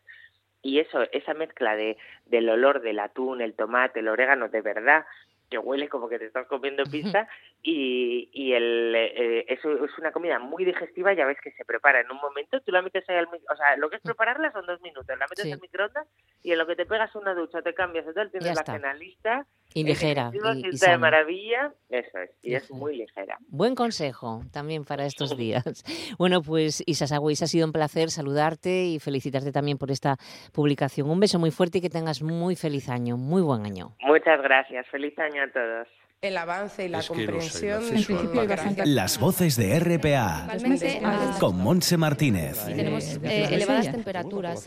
Y eso, esa mezcla de, del olor del atún, el tomate, el orégano, de verdad, que huele como que te estás comiendo pizza y, y el, eh, eso es una comida muy digestiva, ya ves que se prepara en un momento, tú la metes ahí al o sea, lo que es prepararla son dos minutos, la metes Sí. al microondas y en lo que te pegas una ducha, te cambias tal, tienes Ya la cena lista, Y ligera. y- de maravilla, eso es, y es muy ligera. Buen consejo también para estos días. Bueno, pues Isa Sagüeis, ha sido un placer saludarte y felicitarte también por esta publicación. Un beso muy fuerte y que tengas muy feliz año, muy buen año. Muchas gracias, feliz año a todos. El avance y la Es no comprensión. acceso de al todo Principio gracias. Las voces de RPA con Monse Martínez. tenemos eh, elevadas temperaturas.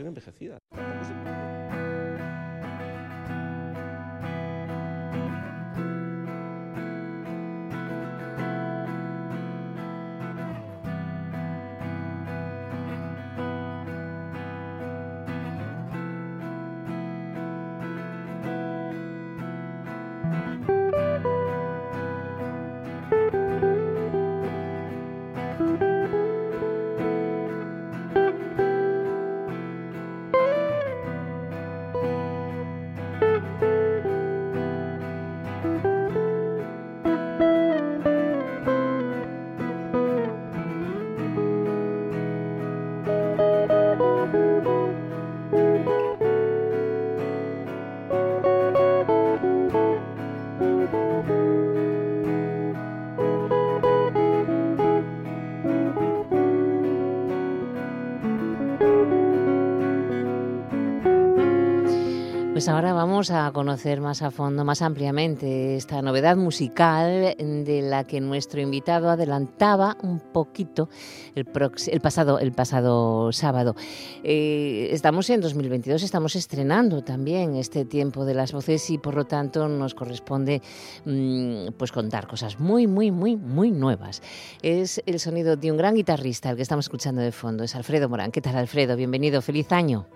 Pues ahora vamos a conocer más a fondo, más ampliamente, esta novedad musical de la que nuestro invitado adelantaba un poquito el, el pasado sábado. Eh, estamos en 2022, estamos estrenando también este tiempo de las voces y por lo tanto nos corresponde mm, pues contar cosas muy, muy, muy, muy nuevas. Es el sonido de un gran guitarrista, el que estamos escuchando de fondo, es Alfredo Morán. ¿Qué tal, Alfredo? Bienvenido, feliz año.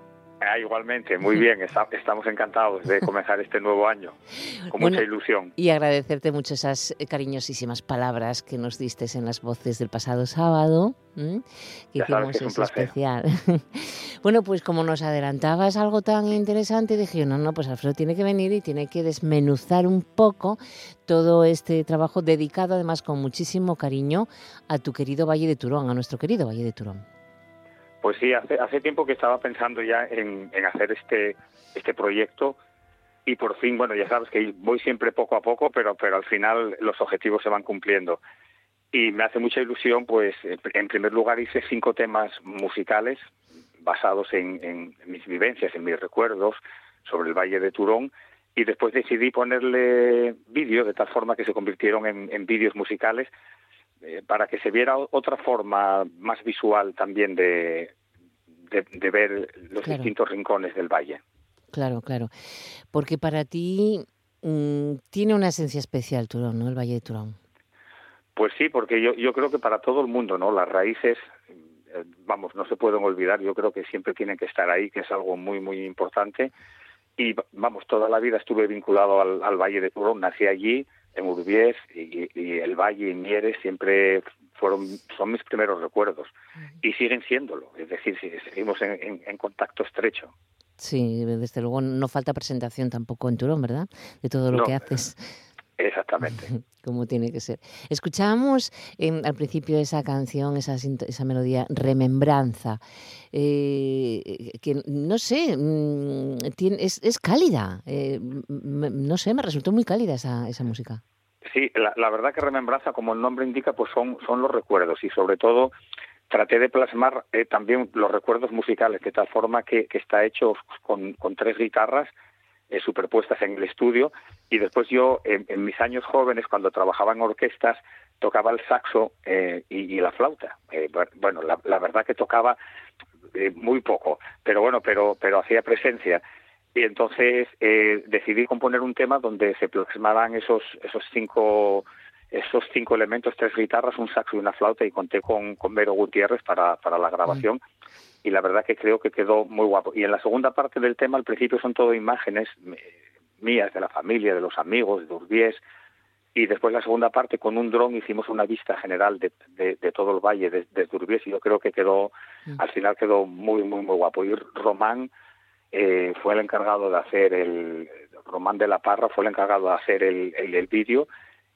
Ah, igualmente, muy bien, esta- estamos encantados de comenzar este nuevo año con Bueno, mucha ilusión. Y agradecerte mucho esas eh, cariñosísimas palabras que nos diste en las voces del pasado sábado, que Ya hicimos que es ese especial. Bueno, pues como nos adelantabas algo tan interesante, dije no, no, pues Alfredo tiene que venir y tiene que desmenuzar un poco todo este trabajo dedicado además con muchísimo cariño a tu querido Valle de Turón, a nuestro querido Valle de Turón. Pues sí, hace, hace tiempo que estaba pensando ya en, hacer este, este proyecto y por fin, bueno, ya sabes que voy siempre poco a poco, pero, pero al final los objetivos se van cumpliendo. Y me hace mucha ilusión, pues, en primer lugar hice cinco temas musicales basados en, en mis vivencias, en mis recuerdos sobre el Valle de Turón, y después decidí ponerle vídeo de tal forma que se convirtieron en, en vídeos musicales eh, para que se viera otra forma más visual también de, de, de ver los Claro. distintos rincones del valle. Claro, claro. Porque para ti mm, tiene una esencia especial Turón, ¿no? El Valle de Turón. Pues sí, porque yo, yo creo que para todo el mundo, ¿no? Las raíces, eh, vamos, no se pueden olvidar, yo creo que siempre tienen que estar ahí, que es algo muy, muy importante. Y vamos, toda la vida estuve vinculado al, al Valle de Turón, nací allí, en Urbiés, y, y el Valle y Mieres siempre fueron, son mis primeros recuerdos. Y siguen siéndolo, es decir, seguimos en, en- en contacto estrecho. Sí, desde luego no falta presentación tampoco en Turón, ¿verdad? De todo lo No. que haces. Exactamente. como tiene que ser. Escuchábamos em, al principio esa canción, esa, esa melodía, Remembranza, eh, que no sé, mm, tiene- es, es cálida. eh, no sé, me resultó muy cálida esa, esa música. Sí, la, la verdad que remembranza, como el nombre indica, pues son, son los recuerdos y sobre todo traté de plasmar eh, también los recuerdos musicales de tal forma que, que está hecho con, con tres guitarras eh, superpuestas en el estudio y después yo en, mis años jóvenes cuando trabajaba en orquestas tocaba el saxo eh, y, la flauta. Eh, bu- bueno, la, verdad que tocaba muy poco, pero bueno, pero pero hacía presencia y entonces decidí componer un tema donde se plasmaran esos esos cinco esos cinco elementos, tres guitarras, un saxo y una flauta, y conté con, con Vero Gutiérrez para, para la grabación. Y la verdad que creo que quedó muy guapo. Y en la segunda parte del tema, al principio son todo imágenes eh, mías, de la familia, de los amigos, de Urbiés. Y después la segunda parte, con un dron, hicimos una vista general de, de, de todo el valle, de- desde Urbiés, y yo creo que quedó, al final quedó muy, muy, muy guapo. Y Román eh, fue el encargado de hacer el, Román de la Parra fue el encargado de hacer el, el, el vídeo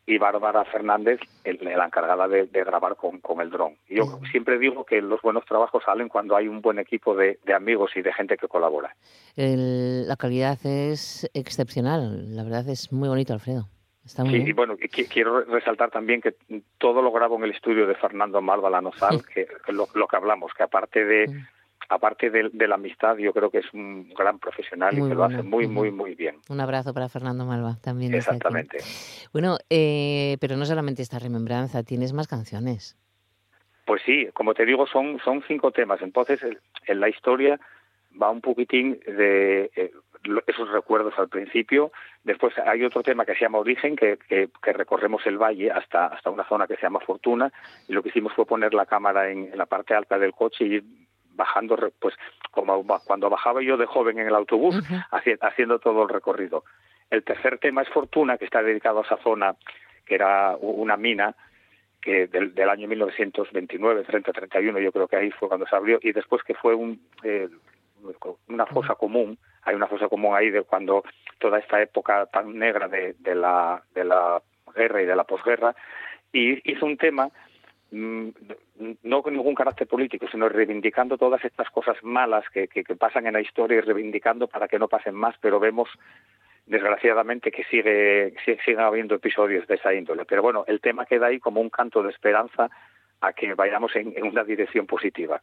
y Bárbara Fernández el- la encargada de, de grabar con, con el dron. Yo siempre digo que los buenos trabajos salen cuando hay un buen equipo de, de amigos y de gente que colabora. El- la calidad es excepcional, la verdad es muy bonito, Alfredo. Está muy Sí, bien. y bueno, y qui- quiero resaltar también que todo lo grabo en el estudio de Fernando Malva Lanosal, que, que lo, lo que hablamos, que aparte de aparte de, de la amistad, yo creo que es un gran profesional Muy y que bueno. lo hace muy, muy, muy bien. Un abrazo para Fernando Malva también. aquí. Exactamente. Bueno, eh, pero no solamente esta remembranza, tienes más canciones. Pues sí, como te digo, son, son cinco temas. Entonces, el- en la historia va un poquitín de eh, esos recuerdos al principio. Después hay otro tema que se llama Origen, que, que, que recorremos el valle hasta, hasta una zona que se llama Fortuna. Y lo que hicimos fue poner la cámara en, en la parte alta del coche y bajando, pues como cuando bajaba yo de joven en el autobús, haci- haciendo todo el recorrido. El tercer tema es Fortuna, que está dedicado a esa zona que era una mina que del, del año 1929, 30, 31, yo creo que ahí fue cuando se abrió, y después que fue un, eh, una fosa común, hay una fosa común ahí de cuando toda esta época tan negra de, de, la, de la guerra y de la posguerra, y hizo un tema no con ningún carácter político, sino reivindicando todas estas cosas malas que, que, que pasan en la historia y reivindicando para que no pasen más, pero vemos desgraciadamente que sigue, sigue siguen habiendo episodios de esa índole. Pero bueno, el tema queda ahí como un canto de esperanza a que vayamos en, en una dirección positiva.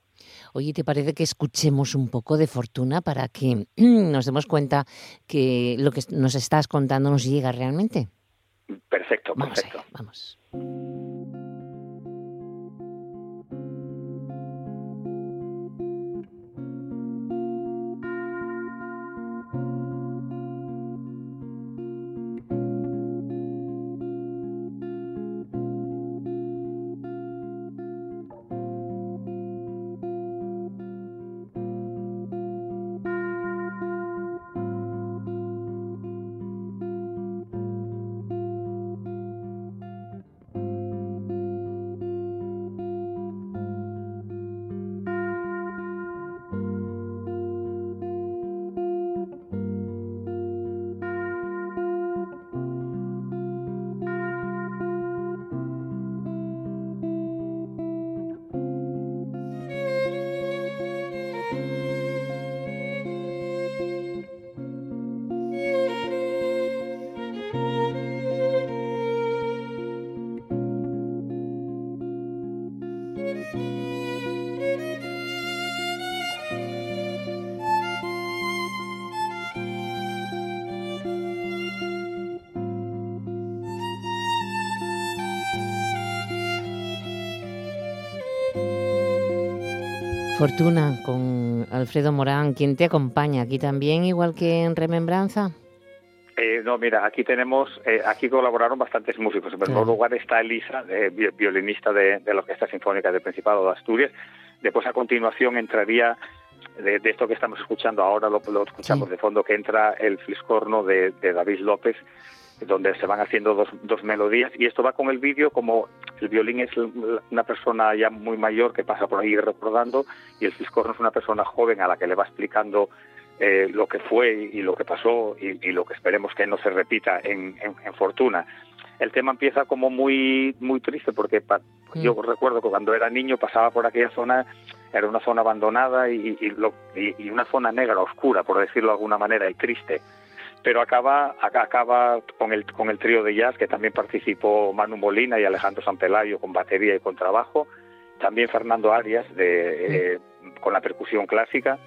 Oye, ¿te parece que escuchemos un poco de fortuna para que nos demos cuenta que lo que nos estás contando nos llega realmente? Perfecto, Vamos perfecto. allá, vamos. Fortuna con Alfredo Morán, ¿quién te acompaña aquí también, igual que en Remembranza? Eh, no, mira, aquí tenemos, eh, aquí colaboraron bastantes músicos. En primer Claro. lugar está Elisa, eh, vi- violinista de, de la Orquesta Sinfónica del Principado de Asturias. Después, a continuación, entraría de, de esto que estamos escuchando ahora, lo, lo escuchamos de fondo, que entra el fliscorno de, de David López, donde se van haciendo dos, dos melodías. Y esto va con el vídeo, como el violín es una persona ya muy mayor que pasa por ahí recordando, y el fliscorno es una persona joven a la que le va explicando eh, lo que fue y lo que pasó y, y lo que esperemos que no se repita en, en- en Fortuna. El tema empieza como muy muy triste porque pa- yo recuerdo que cuando era niño pasaba por aquella zona, era una zona abandonada y, y lo- y una zona negra, oscura, por decirlo de alguna manera, y triste. Pero acaba acaba con el con el trío de jazz que también participó Manu Molina y Alejandro Sanpelayo con batería y con trabajo, también Fernando Arias de, eh, con la percusión clásica.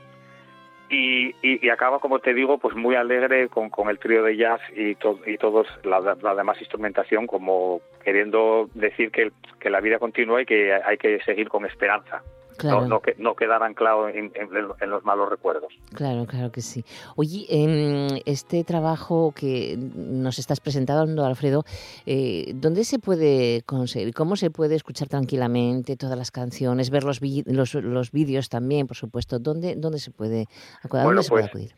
Y, y, y acaba, como te digo, pues muy alegre con, con el trío de jazz y, to, y todos la, la demás instrumentación, como queriendo decir que, que la vida continúa y que hay que seguir con esperanza. Claro. No, no, que, no quedar anclado en, en, en, los malos recuerdos. Claro, claro que sí. Oye, eh, este trabajo que nos estás presentando, Alfredo, eh, ¿dónde se puede conseguir? ¿Cómo se puede escuchar tranquilamente todas las canciones, ver los, los, los vídeos también, por supuesto? ¿Dónde, dónde se puede, ¿a dónde bueno, pues, puede acudir?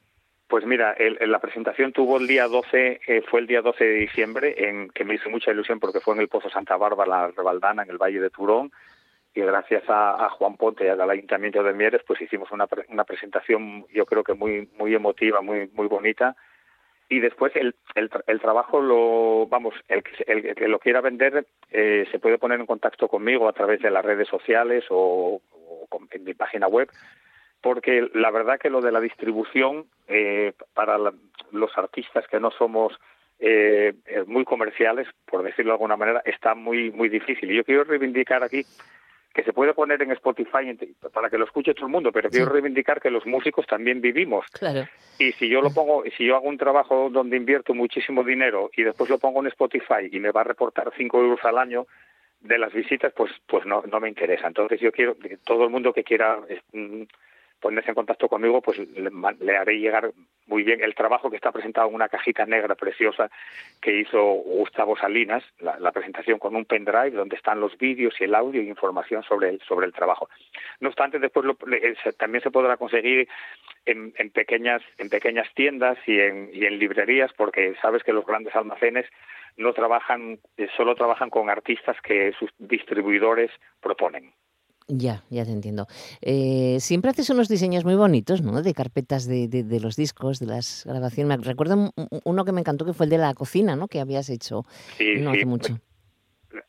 Pues mira, el, el, la presentación tuvo el día 12, eh, fue el día 12 de diciembre, en, que me hizo mucha ilusión porque fue en el Pozo Santa Bárbara, la Rebaldana, en el Valle de Turón y gracias a, Juan Ponte y al Ayuntamiento de Mieres pues hicimos una, una presentación yo creo que muy muy emotiva muy muy bonita. Y después el, el, el trabajo lo vamos el, el, que lo quiera vender eh, se puede poner en contacto conmigo a través de las redes sociales o, en mi página web porque la verdad que lo de la distribución eh, para los artistas que no somos eh, muy comerciales por decirlo de alguna manera está muy muy difícil. Y yo quiero reivindicar aquí que se puede poner en Spotify para que lo escuche todo el mundo, pero quiero sí. reivindicar que los músicos también vivimos. Claro. Y si yo lo pongo, si yo hago un trabajo donde invierto muchísimo dinero y después lo pongo en Spotify y me va a reportar 5 euros al año de las visitas, pues pues no, no me interesa. Entonces yo quiero que todo el mundo que quiera mm, ponerse en contacto conmigo, pues le, haré llegar muy bien el trabajo que está presentado en una cajita negra preciosa que hizo Gustavo Salinas, la, presentación con un pendrive donde están los vídeos y el audio y información sobre el, sobre el trabajo. No obstante, después lo, también se podrá conseguir en, en, pequeñas en pequeñas tiendas y en, y en librerías, porque sabes que los grandes almacenes no trabajan, solo trabajan con artistas que sus distribuidores proponen. Ya, ya te entiendo. Eh, siempre haces unos diseños muy bonitos, ¿no? De carpetas de, de, de, los discos, de las grabaciones. Me recuerdo uno que me encantó que fue el de la cocina, ¿no? Que habías hecho sí, no sí. hace mucho.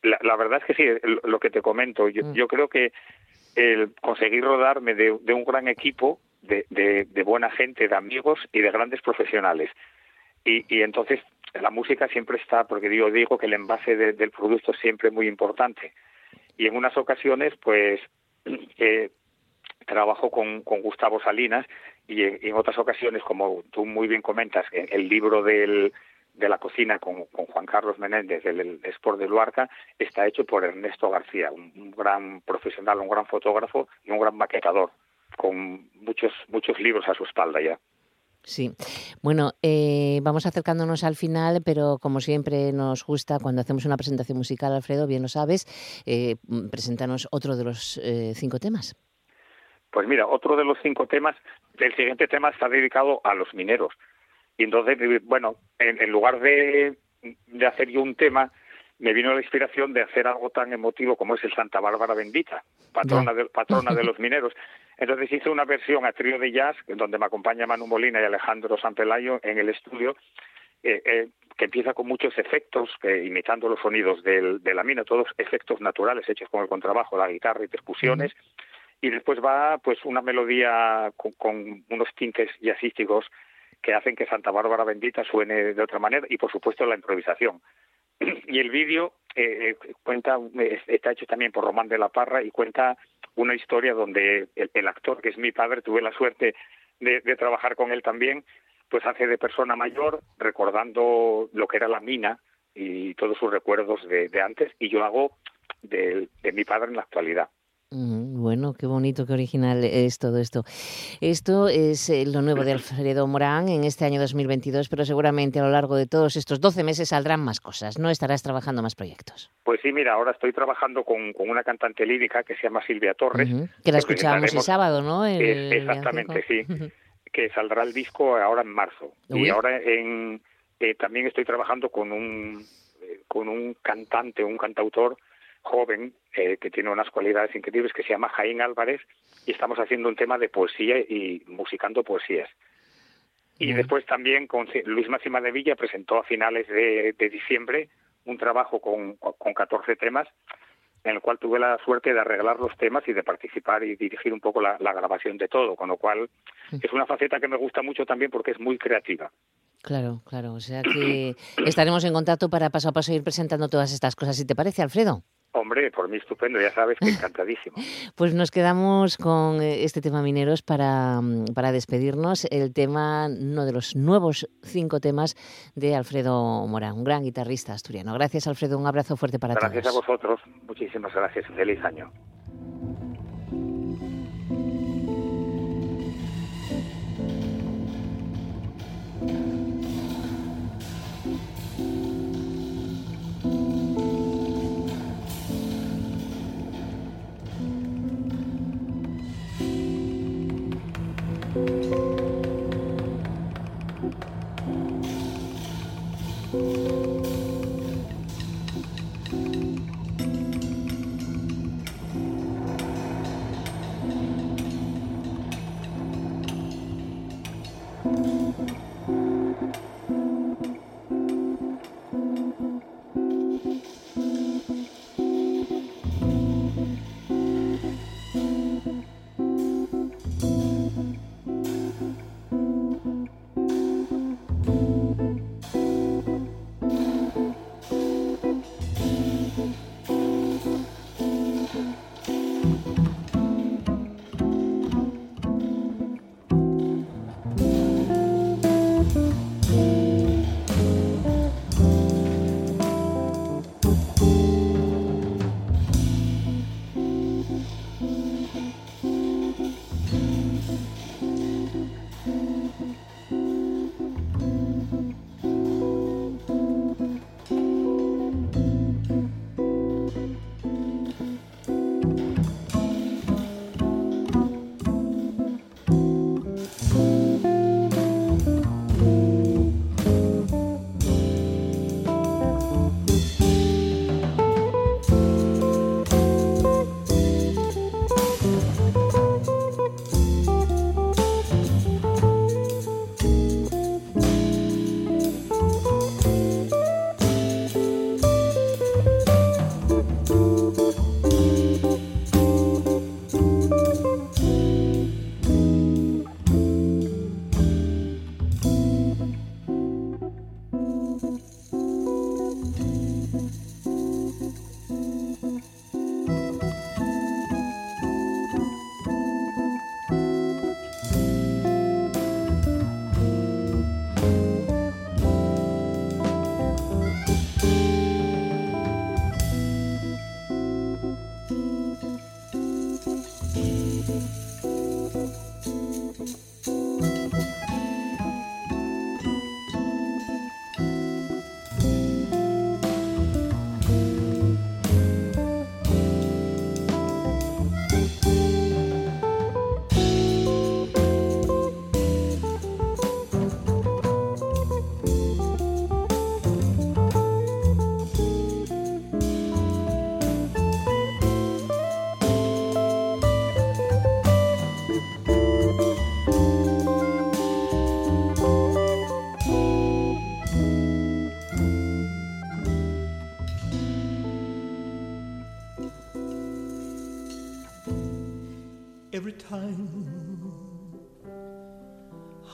La, la, verdad es que sí, lo que te comento. Yo, mm. yo creo que el conseguir rodarme de, de un gran equipo, de, de, buena gente, de amigos y de grandes profesionales. Y, y entonces la música siempre está, porque yo digo que el envase del producto es siempre muy importante y en unas ocasiones pues eh, trabajo con, Gustavo Salinas y en, otras ocasiones como tú muy bien comentas el libro de la cocina con, Juan Carlos Menéndez del el Sport de Luarca está hecho por Ernesto García un, un, gran profesional un gran fotógrafo y un gran maquetador con muchos muchos libros a su espalda ya Sí, bueno, eh, vamos acercándonos al final, pero como siempre nos gusta cuando hacemos una presentación musical, Alfredo, bien lo sabes, eh, preséntanos otro de los eh, cinco temas. Pues mira, otro de los cinco temas, el siguiente tema está dedicado a los mineros. Y entonces, bueno, en, en lugar de, de hacer yo un tema, me vino la inspiración de hacer algo tan emotivo como es el Santa Bárbara Bendita, patrona de, patrona de los mineros. Entonces hice una versión a trío de jazz, donde me acompaña Manu Molina y Alejandro Sanpelayo en el estudio, eh, eh, que empieza con muchos efectos, eh, imitando los sonidos del, de la mina, todos efectos naturales hechos con el contrabajo, la guitarra y percusiones. Y después va pues una melodía con, con unos tintes jazzísticos que hacen que Santa Bárbara Bendita suene de otra manera y por supuesto la improvisación. Y el vídeo eh, cuenta, está hecho también por Román de la Parra y cuenta una historia donde el, actor, que es mi padre, tuve la suerte de, trabajar con él también, pues hace de persona mayor, recordando lo que era la mina y todos sus recuerdos de, antes, y yo hago de mi padre en la actualidad. Mm, bueno, qué bonito, qué original es todo esto. Esto es eh, lo nuevo de Alfredo Morán en este año 2022, pero seguramente a lo largo de todos estos 12 meses saldrán más cosas, ¿no? Estarás trabajando más proyectos. Pues sí, mira, ahora estoy trabajando con, una cantante lírica que se llama Silvia Torres. Que la escuchábamos el sábado, ¿no? exactamente, sí. que saldrá el disco ahora en marzo. Y ahora en, eh, también estoy trabajando con un, eh, con un cantante, un cantautor joven eh, que tiene unas cualidades increíbles que se llama Jaín Álvarez y estamos haciendo un tema de poesía y musicando poesías. Y después también con Luis Máxima de Villa presentó a finales de, diciembre un trabajo con, con 14 temas en el cual tuve la suerte de arreglar los temas y de participar y dirigir un poco la, la, grabación de todo, con lo cual es una faceta que me gusta mucho también porque es muy creativa. Claro, claro, o sea que estaremos en contacto para paso a paso ir presentando todas estas cosas, si te parece, Alfredo. Hombre, por mí estupendo, ya sabes que encantadísimo. pues nos quedamos con eh, este tema mineros para, mm, para despedirnos. El tema, uno de los nuevos cinco temas de Alfredo Morán, un gran guitarrista asturiano. Gracias, Alfredo, un abrazo fuerte para todos. Gracias a vosotros, muchísimas gracias, feliz año.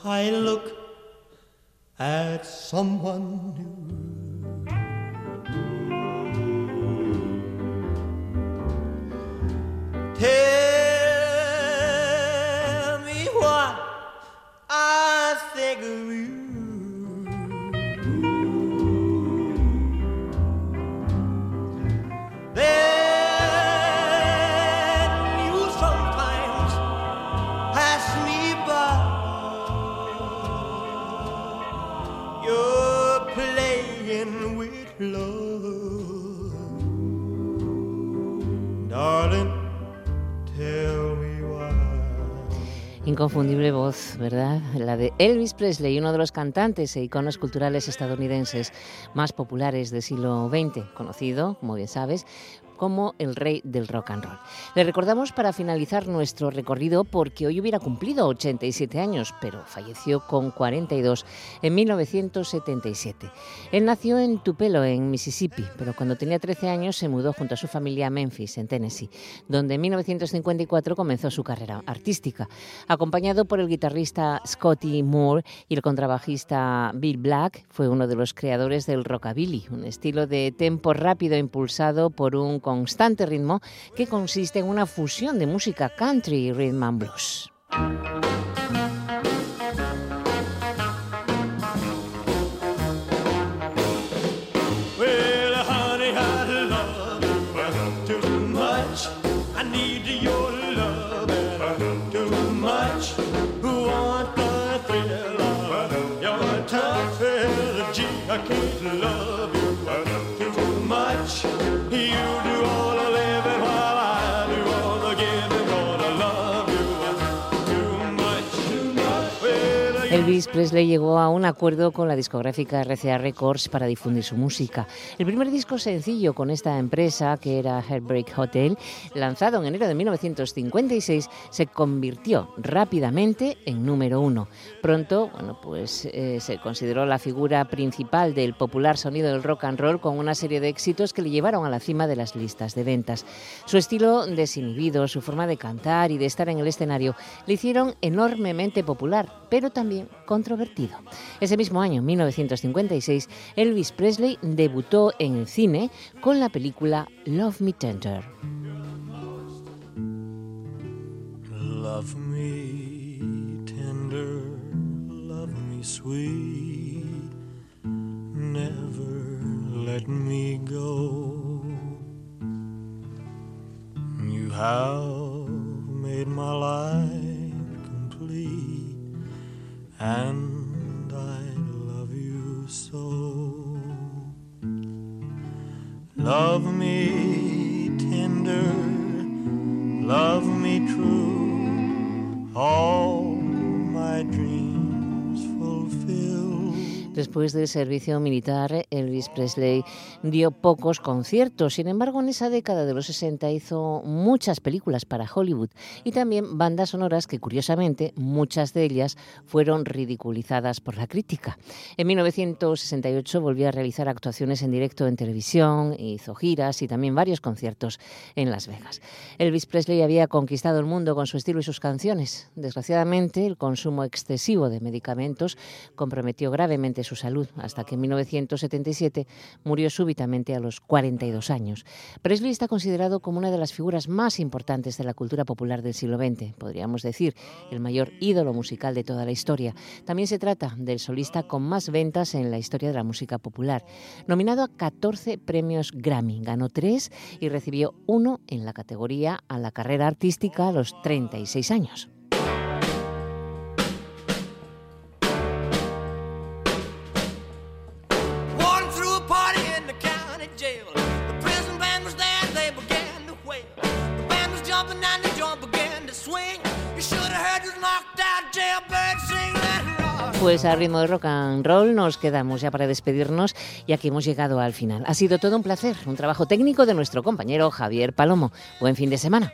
I look at someone Inconfundible voz, ¿verdad? La de Elvis Presley, uno de los cantantes e iconos culturales estadounidenses más populares del siglo XX, conocido, como bien sabes, como el rey del rock and roll. Le recordamos para finalizar nuestro recorrido porque hoy hubiera cumplido 87 años, pero falleció con 42 en 1977. Él nació en Tupelo, en Mississippi, pero cuando tenía 13 años se mudó junto a su familia a Memphis, en Tennessee, donde en 1954 comenzó su carrera artística. Acompañado por el guitarrista Scotty Moore y el contrabajista Bill Black, fue uno de los creadores del rockabilly, un estilo de tempo rápido impulsado por un constante ritmo que consiste en una fusión de música country y rhythm and blues. Elvis Presley llegó a un acuerdo con la discográfica RCA Records para difundir su música. El primer disco sencillo con esta empresa, que era Heartbreak Hotel, lanzado en enero de 1956, se convirtió rápidamente en número uno. Pronto, bueno, pues eh, se consideró la figura principal del popular sonido del rock and roll con una serie de éxitos que le llevaron a la cima de las listas de ventas. Su estilo desinhibido, su forma de cantar y de estar en el escenario le hicieron enormemente popular, pero también controvertido. Ese mismo año, 1956, Elvis Presley debutó en el cine con la película Love Me Tender. Love me tender, love me sweet, never Después del servicio militar, Elvis Presley dio pocos conciertos. Sin embargo, en esa década de los 60 hizo muchas películas para Hollywood y también bandas sonoras que, curiosamente, muchas de ellas fueron ridiculizadas por la crítica. En 1968 volvió a realizar actuaciones en directo en televisión, hizo giras y también varios conciertos en Las Vegas. Elvis Presley había conquistado el mundo con su estilo y sus canciones. Desgraciadamente, el consumo excesivo de medicamentos comprometió gravemente su salud hasta que en 1977 murió súbitamente a los 42 años. Presley está considerado como una de las figuras más importantes de la cultura popular del siglo XX, podríamos decir, el mayor ídolo musical de toda la historia. También se trata del solista con más ventas en la historia de la música popular. Nominado a 14 premios Grammy, ganó tres y recibió uno en la categoría a la carrera artística a los 36 años. Pues a ritmo de rock and roll nos quedamos ya para despedirnos, ya que hemos llegado al final. Ha sido todo un placer, un trabajo técnico de nuestro compañero Javier Palomo. Buen fin de semana.